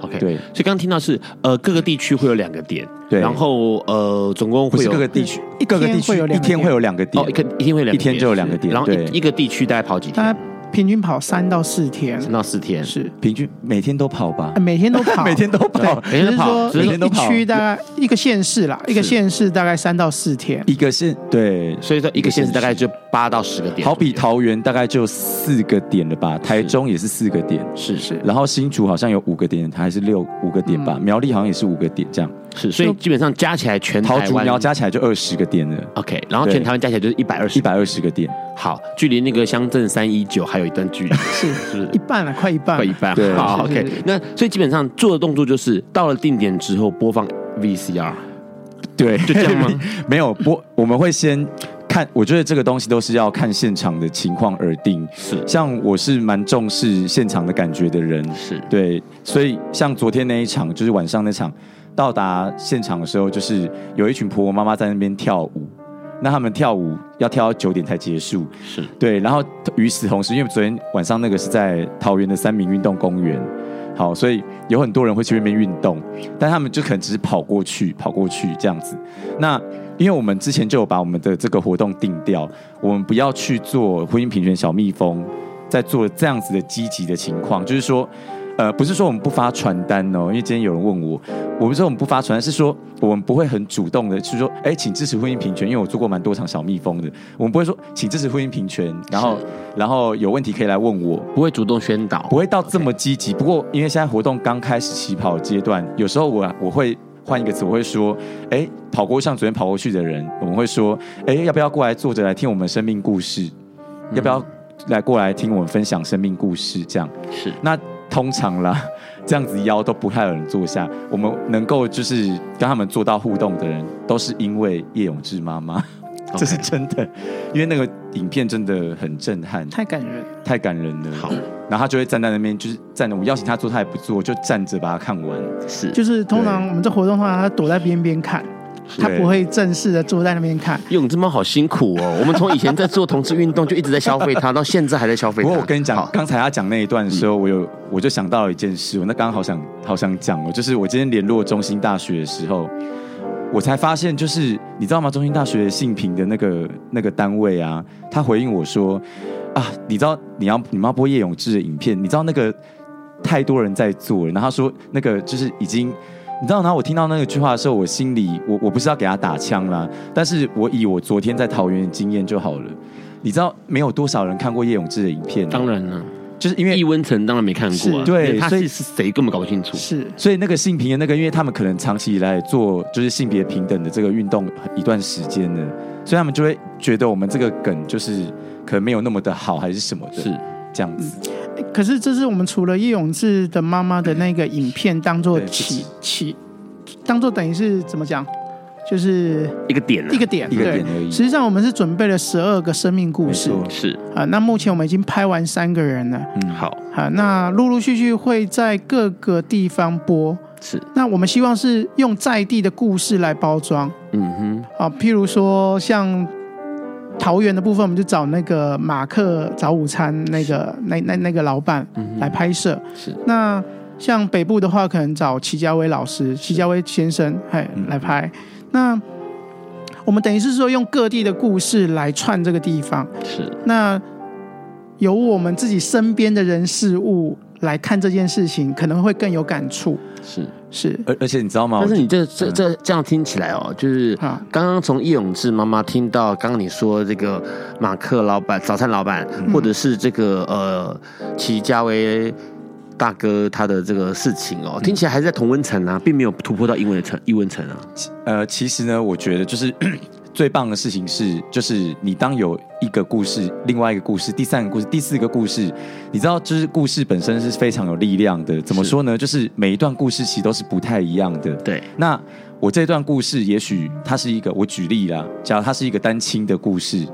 OK，对。所以刚刚听到是呃各个地区会有两个点，对。然后呃总共会有各个地区，一个个地区一天会有两个点，一个一天会两个点，一天就有两个点。然后一一个地区大概跑几天？平均跑三到四天，三到四天是平均每天都跑吧？每天都跑，每天都跑，每天都跑。只是说一区大概一个县市啦，一个县市大概三到四天。一个县对，所以说一个县市大概就八到十个点。好比桃园大概就四个点了吧？台中也是四个点，是是。然后新竹好像有五个点，还是六五个点吧？苗栗好像也是五个点这样。是，所以基本上加起来全台湾桃竹苗加起来就二十个点了。OK，然后全台湾加起来就是一百二十，一百二十个点。好，距离那个乡镇三一九还有一段距离，[LAUGHS] 是是一半了，快一半，快一半。对，好，OK。那所以基本上做的动作就是到了定点之后播放 VCR，对，就这样吗？[LAUGHS] 没有播，我们会先看。我觉得这个东西都是要看现场的情况而定。是，像我是蛮重视现场的感觉的人，是对。所以像昨天那一场，就是晚上那场，到达现场的时候，就是有一群婆婆妈妈在那边跳舞。那他们跳舞要跳到九点才结束，是对。然后与此同时，因为昨天晚上那个是在桃园的三民运动公园，好，所以有很多人会去那边运动，但他们就可能只是跑过去，跑过去这样子。那因为我们之前就有把我们的这个活动定掉，我们不要去做婚姻平权小蜜蜂，在做这样子的积极的情况，就是说。呃，不是说我们不发传单哦，因为今天有人问我，我们说我们不发传单，是说我们不会很主动的，是说，哎，请支持婚姻平权，因为我做过蛮多场小蜜蜂的，我们不会说请支持婚姻平权，然后然后有问题可以来问我，不会主动宣导，不会到这么积极。不过因为现在活动刚开始起跑阶段，有时候我我会换一个词，我会说，哎，跑过像昨天跑过去的人，我们会说，哎，要不要过来坐着来听我们生命故事？嗯、要不要来过来听我们分享生命故事？这样是那。通常啦，[LAUGHS] 这样子邀都不太有人坐下。我们能够就是跟他们做到互动的人，都是因为叶永志妈妈. [LAUGHS] [LAUGHS] 这是真的。因为那个影片真的很震撼，太感人，太感人了。好，然后他就会站在那边，就是站着。我邀请他坐，他也不坐，就站着把它看完。是，就是通常我们这活动的话，他躲在边边看。他不会正式的坐在那边看。永志妈好辛苦哦！我们从以前在做同志运动就一直在消费他，到现在还在消费他。不过我跟你讲，刚才他讲那一段的时候，我有我就想到了一件事，我那刚刚好想好想讲哦，就是我今天联络中心大学的时候，我才发现，就是你知道吗？中心大学性平的那个那个单位啊，他回应我说啊，你知道你要你们要播叶永志的影片，你知道那个太多人在做了，然后他说那个就是已经。你知道，然后我听到那个句话的时候，我心里我我不是要给他打枪啦，但是我以我昨天在桃园的经验就好了。你知道，没有多少人看过叶永志的影片。当然了，就是因为易温层当然没看过，对，所以是谁根本搞不清楚。是，所以那个性平的那个，因为他们可能长期以来做就是性别平等的这个运动一段时间了，所以他们就会觉得我们这个梗就是可能没有那么的好，还是什么的，是这样子。嗯可是这是我们除了叶永志的妈妈的那个影片当做起起，当做等于是怎么讲，就是一个点，一个点，一个点而已。实际上我们是准备了十二个生命故事，是。啊。那目前我们已经拍完三个人了，嗯，好，啊，那陆陆续续会在各个地方播，是。那我们希望是用在地的故事来包装，嗯哼，啊，譬如说像。桃园的部分，我们就找那个马克早午餐那个那那那个老板来拍摄。是。那像北部的话，可能找齐家威老师、齐家威先生，嘿，来拍。那我们等于是说，用各地的故事来串这个地方。是。那由我们自己身边的人事物来看这件事情，可能会更有感触。是。是，而而且你知道吗？但是你这这这这样听起来哦，就是刚刚从叶永志妈妈听到刚刚你说这个马克老板早餐老板，嗯、或者是这个呃齐家威大哥他的这个事情哦，听起来还是在同温层啊，并没有突破到英文层英文层啊。呃，其实呢，我觉得就是。最棒的事情是，就是你当有一个故事，另外一个故事，第三个故事，第四个故事，你知道，就是故事本身是非常有力量的。怎么说呢？就是每一段故事其实都是不太一样的。对。那我这段故事，也许它是一个，我举例啦，假如它是一个单亲的故事，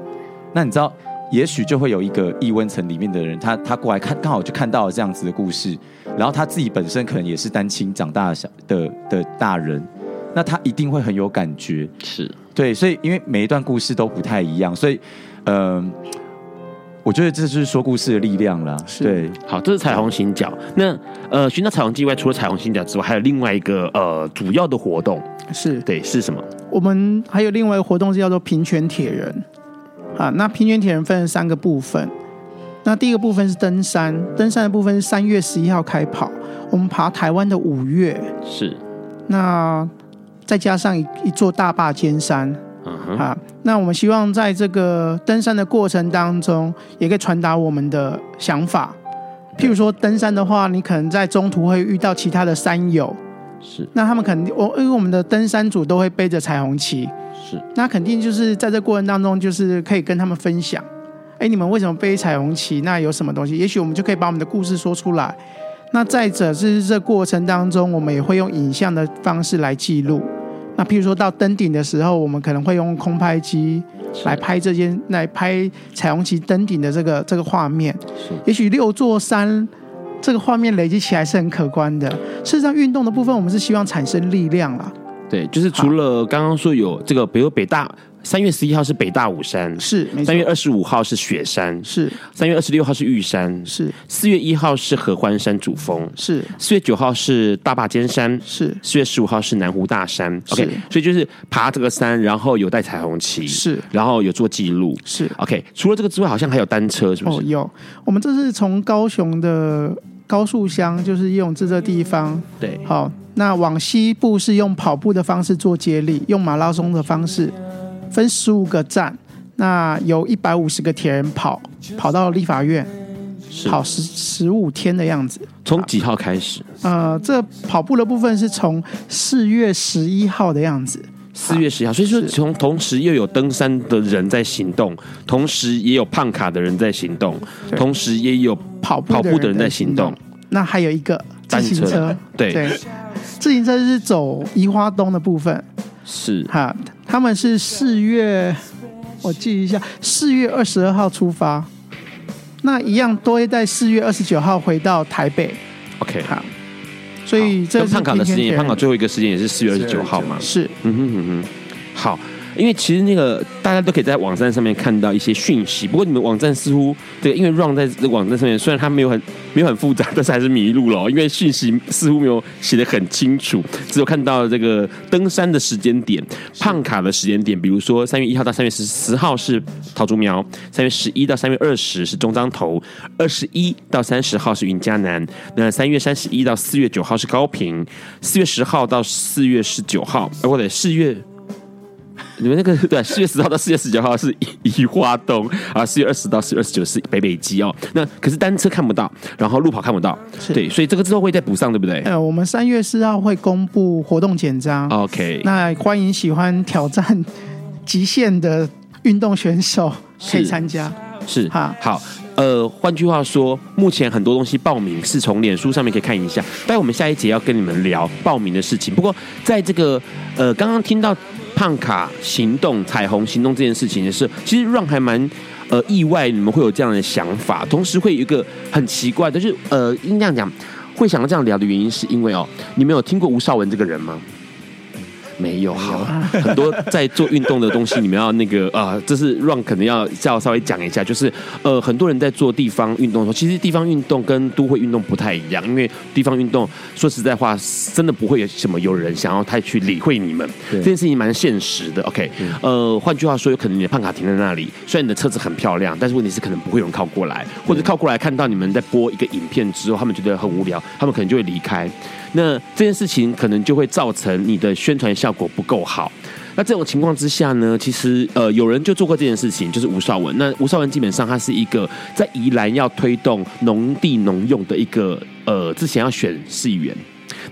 那你知道，也许就会有一个异温层里面的人，他他过来看，刚好就看到了这样子的故事，然后他自己本身可能也是单亲长大的小的的大人，那他一定会很有感觉。是。对，所以因为每一段故事都不太一样，所以，嗯、呃，我觉得这就是说故事的力量了。是对，好，这是彩虹行脚。那呃，寻找彩虹之外，除了彩虹行脚之外，还有另外一个呃主要的活动，是对，是什么？我们还有另外一个活动是叫做平泉铁人啊。那平泉铁人分成三个部分。那第一个部分是登山，登山的部分是三月十一号开跑，我们爬台湾的五岳。是。那。再加上一一座大坝尖山，uh. 啊，那我们希望在这个登山的过程当中，也可以传达我们的想法。譬如说，登山的话，你可能在中途会遇到其他的山友，是，那他们肯定，我因为我们的登山组都会背着彩虹旗，是，那肯定就是在这过程当中，就是可以跟他们分享，哎，你们为什么背彩虹旗？那有什么东西？也许我们就可以把我们的故事说出来。那再者是这过程当中，我们也会用影像的方式来记录。那譬如说到登顶的时候，我们可能会用空拍机来拍这件，来拍彩虹旗登顶的这个这个画面。是也许六座山这个画面累积起来是很可观的。事实上，运动的部分我们是希望产生力量啦。对，就是除了刚刚说有这个，比如北大三月十一号是北大武山，是三月二十五号是雪山，是三月二十六号是玉山，是四月一号是合欢山主峰，是四月九号是大坝尖山，是四月十五号是南湖大山。OK，所以就是爬这个山，然后有带彩虹旗，是，然后有做记录，是 OK。除了这个之外，好像还有单车，是不是？哦，有。我们这是从高雄的高速乡，就是义勇这个地方，对，好。那往西部是用跑步的方式做接力，用马拉松的方式，分十五个站，那有一百五十个铁人跑，跑到立法院，跑十十五天的样子。从几号开始？呃，这跑步的部分是从四月十一号的样子。四月十一号，所以说从同时又有登山的人在行动，同时也有胖卡的人在行动，同时也有跑步跑步的人在行动。那还有一个自行车，车对。对自行车是走宜花东的部分，是哈，他们是四月，我记一下，四月二十二号出发，那一样都会在四月二十九号回到台北。OK，好，所以这是胖卡的时间，胖卡最后一个时间也是四月二十九号嘛？是，嗯哼嗯哼，好。因为其实那个大家都可以在网站上面看到一些讯息，不过你们网站似乎对，因为 Ron 在这网站上面，虽然它没有很没有很复杂，但是还是迷路了，因为讯息似乎没有写得很清楚，只有看到这个登山的时间点、胖卡的时间点，比如说三月一号到三月十十号是桃竹苗，三月十一到三月二十是中彰投，二十一到三十号是云嘉南，那三月三十一到四月九号是高平，四月十号到四月十九号，呃，不对，四月。你们那个对，四月十号到四月十九号是宜花东啊，四月二十到四月二十九是北北基哦。那可是单车看不到，然后路跑看不到，对，所以这个之后会再补上，对不对？呃，我们三月四号会公布活动简章，OK。那欢迎喜欢挑战极限的运动选手可以参加，是哈好。呃，换句话说，目前很多东西报名是从脸书上面可以看一下。待会我们下一节要跟你们聊报名的事情。不过，在这个呃，刚刚听到胖卡行动、彩虹行动这件事情的时候，其实让还蛮呃意外，你们会有这样的想法。同时，会有一个很奇怪的，就是呃，应该这样讲，会想要这样聊的原因，是因为哦，你们有听过吴绍文这个人吗？没有，好，很多在做运动的东西，你们要那个 [LAUGHS] 啊、呃，这是 run 可能要要稍微讲一下，就是呃，很多人在做地方运动的时候，其实地方运动跟都会运动不太一样，因为地方运动说实在话，真的不会有什么有人想要太去理会你们，这件事情蛮现实的。OK，呃，换句话说，有可能你的胖卡停在那里，虽然你的车子很漂亮，但是问题是可能不会有人靠过来，或者靠过来看到你们在播一个影片之后，他们觉得很无聊，他们可能就会离开。那这件事情可能就会造成你的宣传效果不够好。那这种情况之下呢，其实呃有人就做过这件事情，就是吴少文。那吴少文基本上他是一个在宜兰要推动农地农用的一个呃之前要选市议员。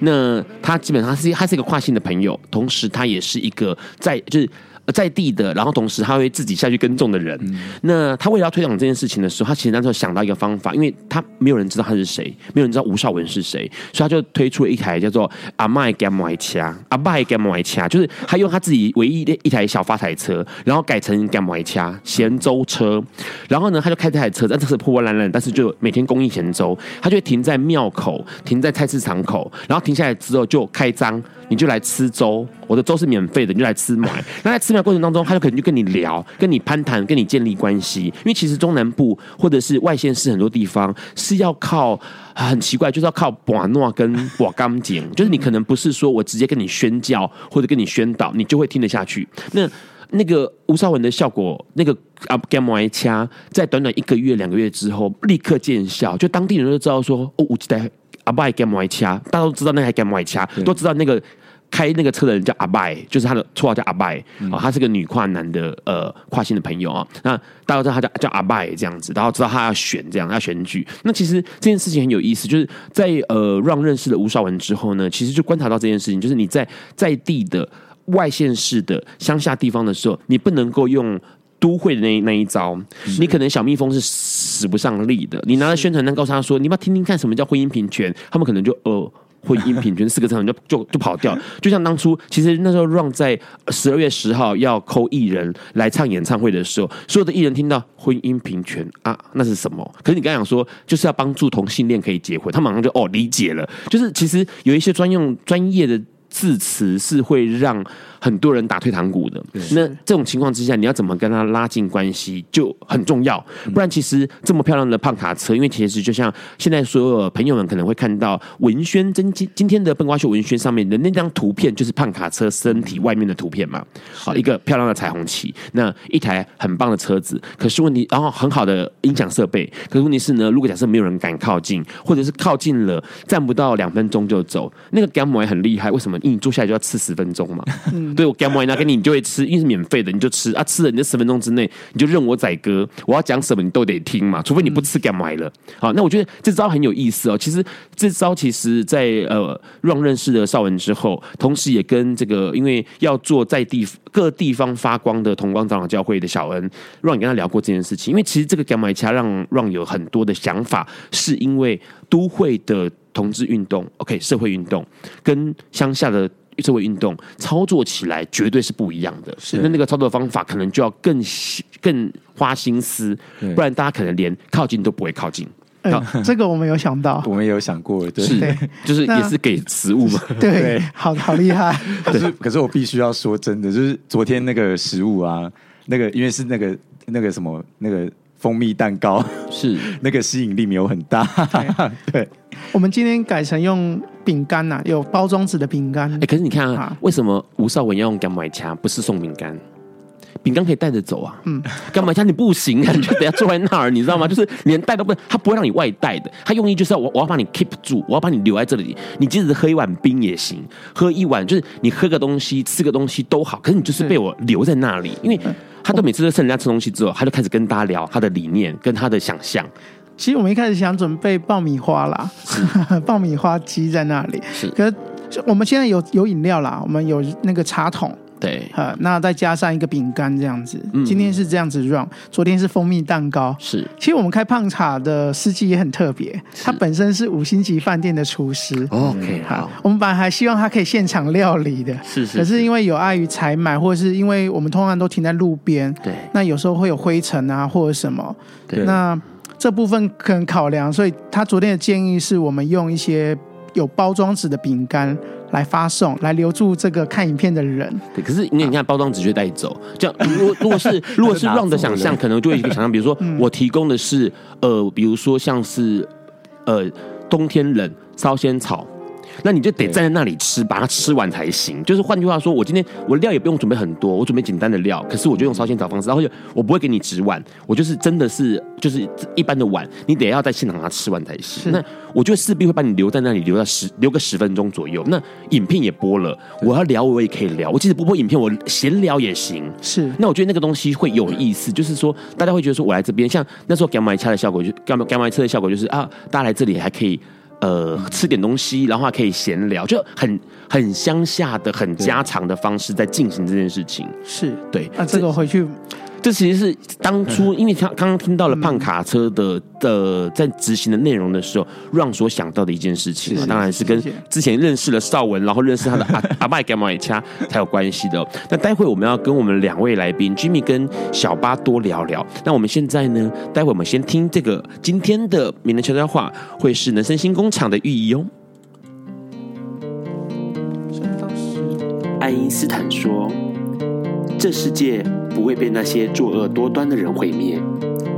那他基本上是他是一个跨性的朋友，同时他也是一个在就是。在地的，然后同时他会自己下去耕种的人。嗯、那他为了要推广这件事情的时候，他其实那时候想到一个方法，因为他没有人知道他是谁，没有人知道吴绍文是谁，所以他就推出了一台叫做阿麦甘麦恰，阿麦甘麦恰，就是他用他自己唯一的一台小发财车，然后改成甘麦恰咸州车，然后呢，他就开这台车，但这是破破烂烂，但是就每天供应咸州，他就会停在庙口，停在菜市场口，然后停下来之后就开张。你就来吃粥，我的粥是免费的，你就来吃买。[LAUGHS] 那在吃买过程当中，他就可能就跟你聊，跟你攀谈，跟你建立关系。因为其实中南部或者是外县市很多地方是要靠很奇怪，就是要靠把诺跟把钢剪，[LAUGHS] 就是你可能不是说我直接跟你宣教或者跟你宣导，你就会听得下去。那那个吴绍文的效果，那个阿甘麦恰，在短短一个月两个月之后立刻见效，就当地人都知道说哦，我记得阿拜甘麦恰，大家都知道那台甘麦恰，都知道那个。开那个车的人叫阿拜，就是他的绰号叫阿拜啊，他是个女跨男的呃跨性的朋友啊。那大家知道他叫叫阿拜这样子，然后知道他要选这样要选举。那其实这件事情很有意思，就是在呃让认识了吴绍文之后呢，其实就观察到这件事情，就是你在在地的外县市的乡下地方的时候，你不能够用都会的那那一招，你可能小蜜蜂是使不上力的。你拿着宣传单告诉他说，你要听听看什么叫婚姻平权，他们可能就呃。婚姻平权四个字就就就跑掉，就像当初其实那时候 Ron 在十二月十号要扣艺人来唱演唱会的时候，所有的艺人听到婚姻平权啊，那是什么？可是你刚刚讲说就是要帮助同性恋可以结婚，他马上就哦理解了。就是其实有一些专用专业的字词是会让很多人打退堂鼓的。那这种情况之下，你要怎么跟他拉近关系就很重要。不然，其实这么漂亮的胖卡车，因为其实就像现在所有朋友们可能会看到文宣，今今今天的笨瓜秀文宣上面的那张图片，就是胖卡车身体外面的图片嘛。好，一个漂亮的彩虹旗，那一台很棒的车子。可是问题，然后很好的音响设备。可是问题是呢，如果假设没有人敢靠近，或者是靠近了，站不到两分钟就走，那个 gamma 也很厉害。为什么？因为你坐下来就要吃十分钟嘛。嗯、对我 gamma 拿给你，你就会吃，因为是免费的，你就吃啊。吃了你这十分钟之内，你就任我宰割。我要讲什么，你都得听嘛。除非你不吃 gamma 了。好，那我觉得这招很有意思哦。其实这招其实在呃让认识了绍文之后，同时也跟这个因为要做在地各地方发光的同光长老教会的小恩，让你跟他聊过这件事情。因为其实这个 gamma 掐让让有很多的想法，是因为都会的同志运动，OK，社会运动跟乡下的社会运动操作起来绝对是不一样的。是那那个操作方法可能就要更更花心思，不然大家可能连靠近都不会靠近。嗯、这个我们有想到，我们有想过，对，是就是也是给食物嘛，[LAUGHS] 对，对好好厉害。[LAUGHS] 可是可是我必须要说真的，就是昨天那个食物啊，那个因为是那个那个什么那个。蜂蜜蛋糕是 [LAUGHS] 那个吸引力没有很大，对。[LAUGHS] 我们今天改成用饼干呐，有包装纸的饼干。哎，可是你看啊，为什么吴少文要用干买掐，不是送饼干？饼干可以带着走啊。嗯，干嘛像你不行啊，[LAUGHS] 你就等下坐在那儿，你知道吗？就是连带都不，他不会让你外带的。他用意就是要我，我要把你 keep 住，我要把你留在这里。你即使喝一碗冰也行，喝一碗就是你喝个东西、吃个东西都好。可是你就是被我留在那里，因为。他都每次都趁人家吃东西之后，他就开始跟大家聊他的理念跟他的想象。其实我们一开始想准备爆米花啦，[LAUGHS] 爆米花机在那里。是，可是我们现在有有饮料啦，我们有那个茶桶。对，呃，那再加上一个饼干这样子，嗯、今天是这样子 run，昨天是蜂蜜蛋糕，是。其实我们开胖茶的司机也很特别，他本身是五星级饭店的厨师。OK，好，我们本来还希望他可以现场料理的，是是。可是因为有碍于采买，或者是因为我们通常都停在路边，对，那有时候会有灰尘啊或者什么，对，那这部分可能考量，所以他昨天的建议是我们用一些有包装纸的饼干。来发送，来留住这个看影片的人。对，可是因为你看包装直接带走，这样如果如果是 [LAUGHS] 如果是 Ron 的想象，可能就会一个想象，[LAUGHS] 比如说我提供的是呃，比如说像是呃冬天冷烧仙草。那你就得站在那里吃，把它吃完才行。就是换句话说，我今天我料也不用准备很多，我准备简单的料，可是我就用烧仙草方式，然后就我不会给你纸碗，我就是真的是就是一般的碗，你得要在现场把它吃完才行。那我就势必会把你留在那里，留到十留个十分钟左右。那影片也播了，我要聊我也可以聊，我即使不播影片，我闲聊也行。是，那我觉得那个东西会有意思，就是说大家会觉得说我来这边，像那时候 Gamma 车的效果就 Gamma Gamma 车的效果就是啊，大家来这里还可以。呃，吃点东西，然后还可以闲聊，就很很乡下的、很家常的方式在进行这件事情。是对，那这个回去。这其实是当初，因为他刚刚听到了胖卡车的的在执行的内容的时候，让所想到的一件事情，当然是跟之前认识了绍文，然后认识他的阿阿麦干嘛也掐才有关系的。[LAUGHS] 那待会我们要跟我们两位来宾 Jimmy 跟小巴多聊聊。那我们现在呢，待会我们先听这个今天的名人悄悄话，会是能生新工厂的寓意哦。爱因斯坦说：“这世界。”不会被那些作恶多端的人毁灭，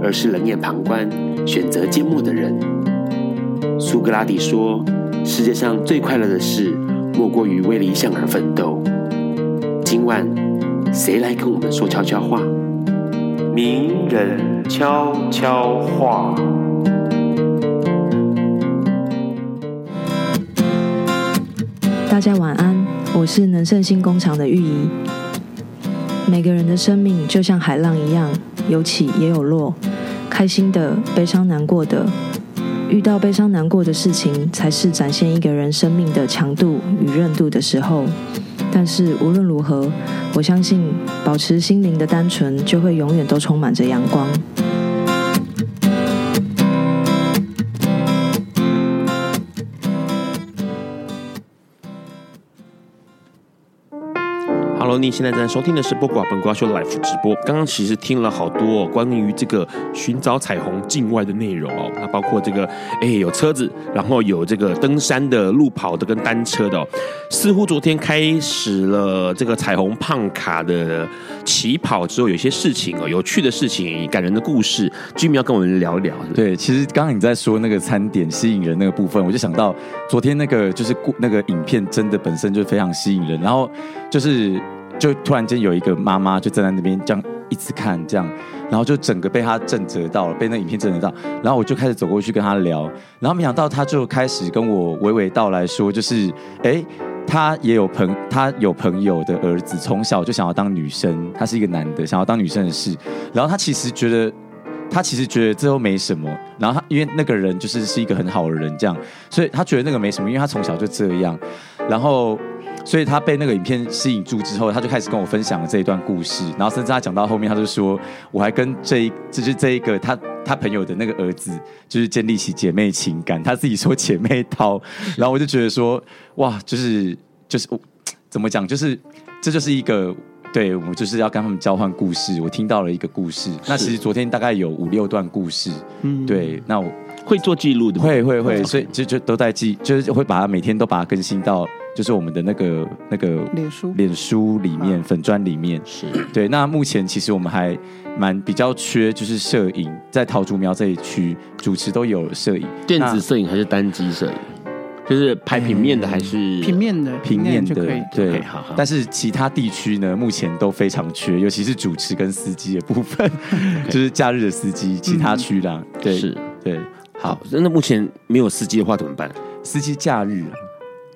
而是冷眼旁观、选择缄默的人。苏格拉底说：“世界上最快乐的事，莫过于为理想而奋斗。”今晚，谁来跟我们说悄悄话？名人悄悄话。大家晚安，我是能盛新工厂的玉怡。每个人的生命就像海浪一样，有起也有落，开心的、悲伤难过的，遇到悲伤难过的事情，才是展现一个人生命的强度与韧度的时候。但是无论如何，我相信保持心灵的单纯，就会永远都充满着阳光。Hello，你现在正在收听的是播瓜本瓜秀 Live 直播。刚刚其实听了好多关于这个寻找彩虹境外的内容哦，那包括这个哎有车子，然后有这个登山的、路跑的跟单车的哦。似乎昨天开始了这个彩虹胖卡的起跑之后，有些事情哦，有趣的事情、感人的故事君明要跟我们聊一聊。对，其实刚刚你在说那个餐点吸引人那个部分，我就想到昨天那个就是那个影片真的本身就非常吸引人，然后就是。就突然间有一个妈妈就站在那边这样一直看这样，然后就整个被他震折到了，被那影片震折到，然后我就开始走过去跟他聊，然后没想到他就开始跟我娓娓道来说，就是哎，他也有朋，他有朋友的儿子从小就想要当女生，他是一个男的，想要当女生的事，然后他其实觉得，他其实觉得这都没什么，然后他因为那个人就是是一个很好的人这样，所以他觉得那个没什么，因为他从小就这样，然后。所以他被那个影片吸引住之后，他就开始跟我分享了这一段故事，然后甚至他讲到后面，他就说，我还跟这一就是这一个他他朋友的那个儿子，就是建立起姐妹情感，他自己说姐妹淘，然后我就觉得说，哇，就是就是怎么讲，就是这就是一个对我就是要跟他们交换故事，我听到了一个故事，那其实昨天大概有五六段故事，嗯，对，那我会做记录的，会会会，所以就就都在记，就是会把它每天都把它更新到。就是我们的那个那个脸书脸书里面粉砖里面是对。那目前其实我们还蛮比较缺，就是摄影在桃竹苗这一区主持都有摄影，电子摄影还是单机摄影？就是拍平面的还是平面的？平面的可以对。好好。但是其他地区呢，目前都非常缺，尤其是主持跟司机的部分，就是假日的司机，其他区啦。对，是，对。好，那目前没有司机的话怎么办？司机假日啊。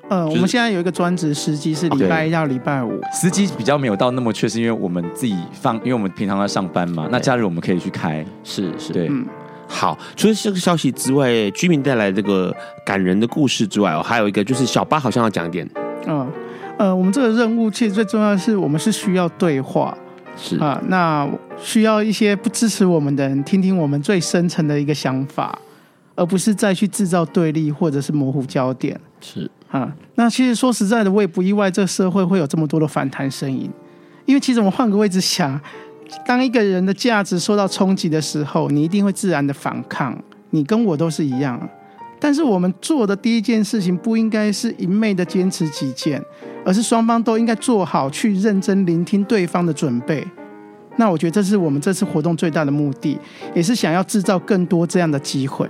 呃，我们现在有一个专职司机，是礼拜一到礼拜五。司机比较没有到那么确实因为我们自己放，因为我们平常要上班嘛。那假日我们可以去开，是是，对。嗯，好。除了这个消息之外，居民带来这个感人的故事之外，哦，还有一个就是小八好像要讲一点。嗯，呃，我们这个任务其实最重要的是，我们是需要对话，是啊，那需要一些不支持我们的人听听我们最深层的一个想法，而不是再去制造对立或者是模糊焦点。是。啊，那其实说实在的，我也不意外，这个社会会有这么多的反弹声音。因为其实我们换个位置想，当一个人的价值受到冲击的时候，你一定会自然的反抗。你跟我都是一样，但是我们做的第一件事情不应该是一昧的坚持己见，而是双方都应该做好去认真聆听对方的准备。那我觉得这是我们这次活动最大的目的，也是想要制造更多这样的机会。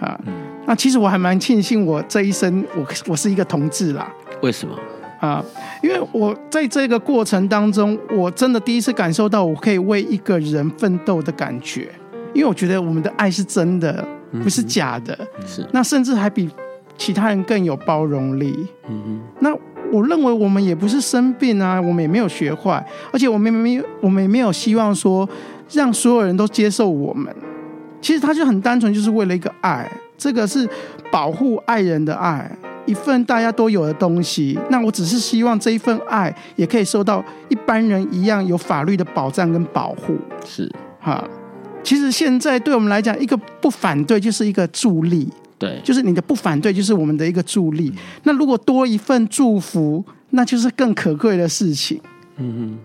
啊。那其实我还蛮庆幸，我这一生我我是一个同志啦。为什么？啊，因为我在这个过程当中，我真的第一次感受到我可以为一个人奋斗的感觉。因为我觉得我们的爱是真的，不是假的。嗯、是。那甚至还比其他人更有包容力。嗯哼。那我认为我们也不是生病啊，我们也没有学坏，而且我们没有我们也没有希望说让所有人都接受我们。其实他就很单纯，就是为了一个爱。这个是保护爱人的爱，一份大家都有的东西。那我只是希望这一份爱也可以受到一般人一样有法律的保障跟保护。是哈，其实现在对我们来讲，一个不反对就是一个助力。对，就是你的不反对就是我们的一个助力。那如果多一份祝福，那就是更可贵的事情。嗯哼。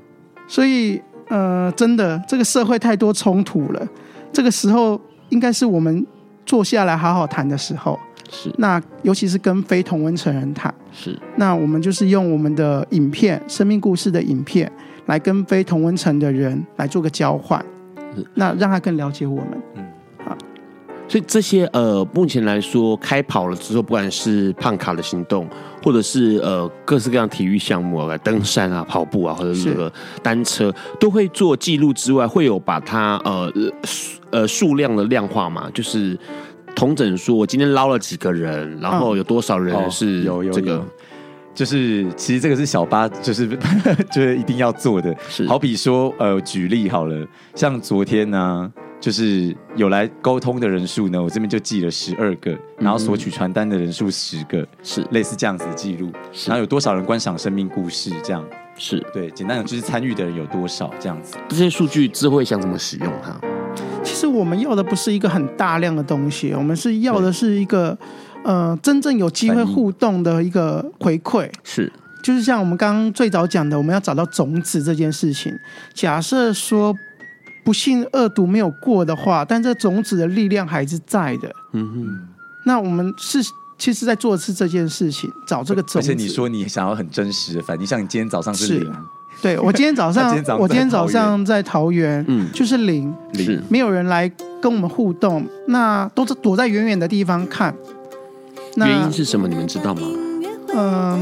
所以呃，真的这个社会太多冲突了，这个时候应该是我们。坐下来好好谈的时候，是。那尤其是跟非同温层人谈，是。那我们就是用我们的影片、生命故事的影片来跟非同温层的人来做个交换，那让他更了解我们。嗯，好，所以这些呃，目前来说开跑了之后，不管是胖卡的行动，或者是呃各式各样体育项目啊，登山啊、跑步啊，或者是这个单车，都会做记录之外，会有把它呃。呃，数量的量化嘛，就是同整数，我今天捞了几个人，然后有多少人是有这个，就是其实这个是小八，就是 [LAUGHS] 就是一定要做的。是，好比说，呃，举例好了，像昨天呢、啊，就是有来沟通的人数呢，我这边就记了十二个，然后索取传单的人数十个，是类似这样子的记录。然后有多少人观赏生命故事，这样是对，简单讲就是参与的人有多少这样子。这些数据智慧想怎么使用它？其实我们要的不是一个很大量的东西，我们是要的是一个呃真正有机会互动的一个回馈。是，就是像我们刚刚最早讲的，我们要找到种子这件事情。假设说不幸恶毒没有过的话，但这种子的力量还是在的。嗯哼，那我们是其实在做的是这件事情，找这个种子。而且你说你想要很真实的反应，像你今天早上是零。对，我今天早上，今我今天早上在桃园，嗯，就是零，是没有人来跟我们互动，那都是躲在远远的地方看。那原因是什么？你们知道吗？嗯、呃，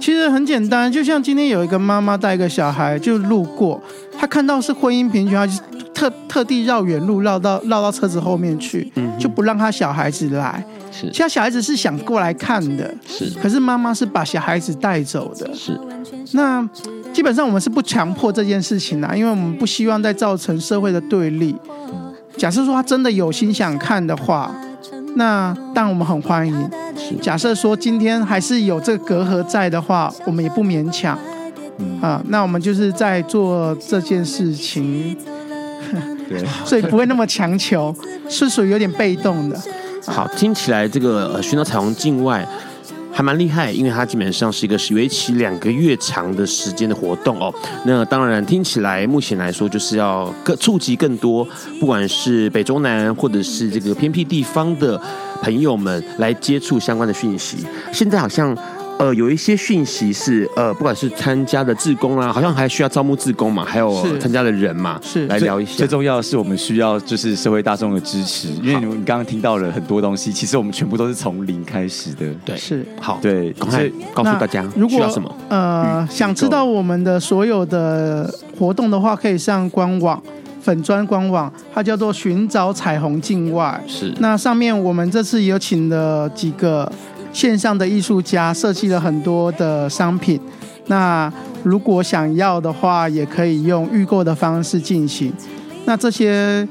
其实很简单，就像今天有一个妈妈带一个小孩就路过，她看到是婚姻平权，她就特特地绕远路绕到绕到车子后面去，嗯，就不让她小孩子来。是，其他小孩子是想过来看的，是，可是妈妈是把小孩子带走的，是。那基本上我们是不强迫这件事情啊，因为我们不希望再造成社会的对立。假设说他真的有心想看的话，那但我们很欢迎。是。假设说今天还是有这个隔阂在的话，我们也不勉强。啊，那我们就是在做这件事情，对，[LAUGHS] 所以不会那么强求，是属于有点被动的。好，听起来这个呃，寻找彩虹境外还蛮厉害，因为它基本上是一个是为期两个月长的时间的活动哦。那当然听起来目前来说就是要更触及更多，不管是北中南或者是这个偏僻地方的朋友们来接触相关的讯息。现在好像。呃，有一些讯息是呃，不管是参加的志工啊，好像还需要招募志工嘛，还有参加的人嘛，是来聊一下。最重要的是，我们需要就是社会大众的支持，因为你们刚刚听到了很多东西，其实我们全部都是从零开始的。对，是好，对，所以告诉大家如果需要什么。呃，想知道我们的所有的活动的话，可以上官网粉砖官网，它叫做寻找彩虹境外。是，那上面我们这次有请了几个。线上的艺术家设计了很多的商品，那如果想要的话，也可以用预购的方式进行。那这些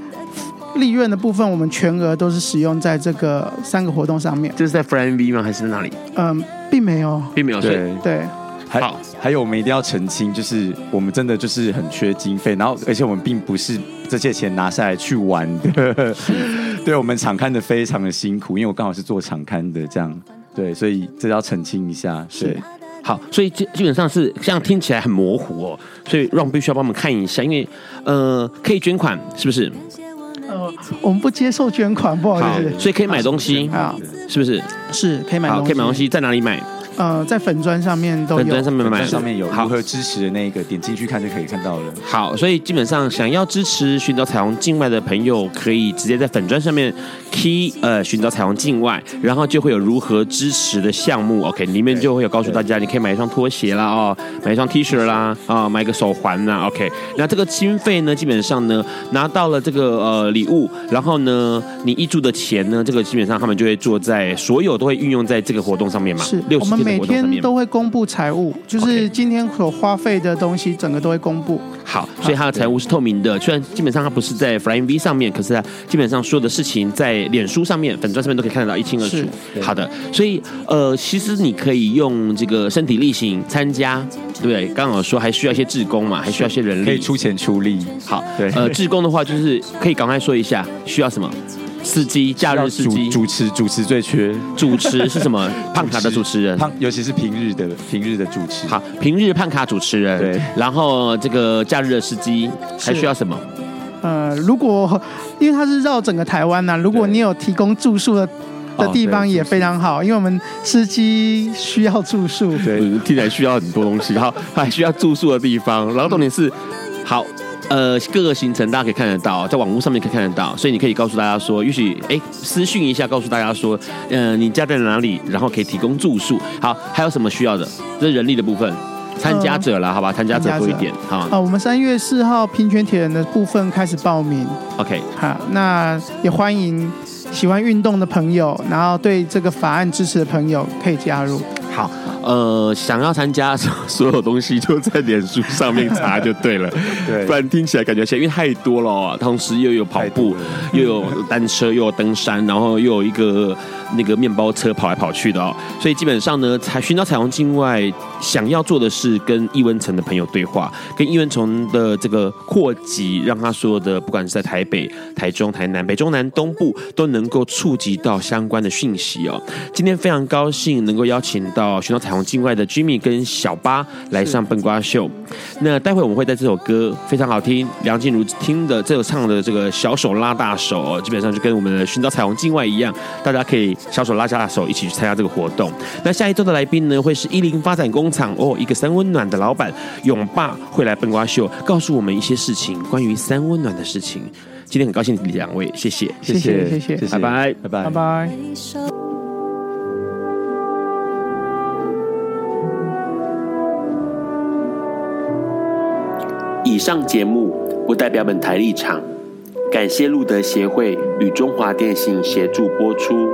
利润的部分，我们全额都是使用在这个三个活动上面。这是在 FlyMV 吗？还是在哪里？嗯，并没有，并没有。对对。还还有，我们一定要澄清，就是我们真的就是很缺经费，然后而且我们并不是这些钱拿下来去玩的。[LAUGHS] 对，我们场刊的非常的辛苦，因为我刚好是做场刊的，这样。对，所以这要澄清一下。是，好，所以基基本上是这样听起来很模糊哦，所以 Ron 必须要帮我们看一下，因为呃，可以捐款是不是？呃，我们不接受捐款，不好意思。所以可以买东西啊，是不是？是可以买东西，可以买东西，在哪里买？呃，在粉砖上面都有，粉砖上面买，上面有如何支持的那一个，点进去看就可以看到了。好，所以基本上想要支持寻找彩虹境外的朋友，可以直接在粉砖上面 key 呃寻找彩虹境外，然后就会有如何支持的项目。OK，里面就会有告诉大家，你可以买一双拖鞋啦，哦，买一双 T 恤啦，啊，买个手环啦。OK，那这个经费呢，基本上呢拿到了这个呃礼物，然后呢你一注的钱呢，这个基本上他们就会做在所有都会运用在这个活动上面嘛。是，我们每天都会公布财务，就是今天所花费的东西，整个都会公布。好，所以它的财务是透明的，虽然基本上它不是在 Flying V 上面，可是它基本上所有的事情在脸书上面、粉专上面都可以看得到一清二楚。好的，所以呃，其实你可以用这个身体力行参加，对不对？刚好说还需要一些志工嘛，还需要一些人力，可以出钱出力。好，对，呃，志工的话就是可以赶快说一下需要什么。司机，假日司机，主持，主持最缺。主持是什么？[LAUGHS] 胖卡的主持人，胖，尤其是平日的平日的主持。好，平日胖卡主持人。对。然后这个假日的司机还需要什么？呃，如果因为他是绕整个台湾呐，如果你有提供住宿的的地方也非常好，因为我们司机需要住宿。对，听起来需要很多东西，然后还需要住宿的地方，然后重点是好。呃，各个行程大家可以看得到，在网络上面可以看得到，所以你可以告诉大家说，也许哎私讯一下，告诉大家说，嗯、呃，你家在哪里，然后可以提供住宿。好，还有什么需要的？这是人力的部分，参加者啦，呃、好吧，参加者多一点。好，我们三月四号平泉铁人的部分开始报名。OK，好，那也欢迎喜欢运动的朋友，然后对这个法案支持的朋友可以加入。好。呃，想要参加所有东西，就在脸书上面查就对了。[LAUGHS] 对，不然听起来感觉像因为太多了哦，同时又有跑步，又有单车，又有登山，然后又有一个那个面包车跑来跑去的哦。所以基本上呢，才寻找彩虹境外想要做的是跟易文成的朋友对话，跟易文成的这个扩及，让他说的不管是在台北、台中、台南、北中南、东部都能够触及到相关的讯息哦。今天非常高兴能够邀请到寻找彩虹境外的 Jimmy 跟小八来上笨瓜秀。那待会我们会带这首歌非常好听，梁静茹听的这首唱的这个小手拉大手哦，基本上就跟我们的寻找彩虹境外一样，大家可以小手拉下手一起去参加这个活动。那下一周的来宾呢，会是一零发展工厂哦，一个三温暖的老板永爸会来笨瓜秀，告诉我们一些事情，关于三温暖的事情。今天很高兴两位，谢谢，谢谢，谢谢，拜拜，拜拜，拜拜。以上节目不代表本台立场，感谢路德协会与中华电信协助播出。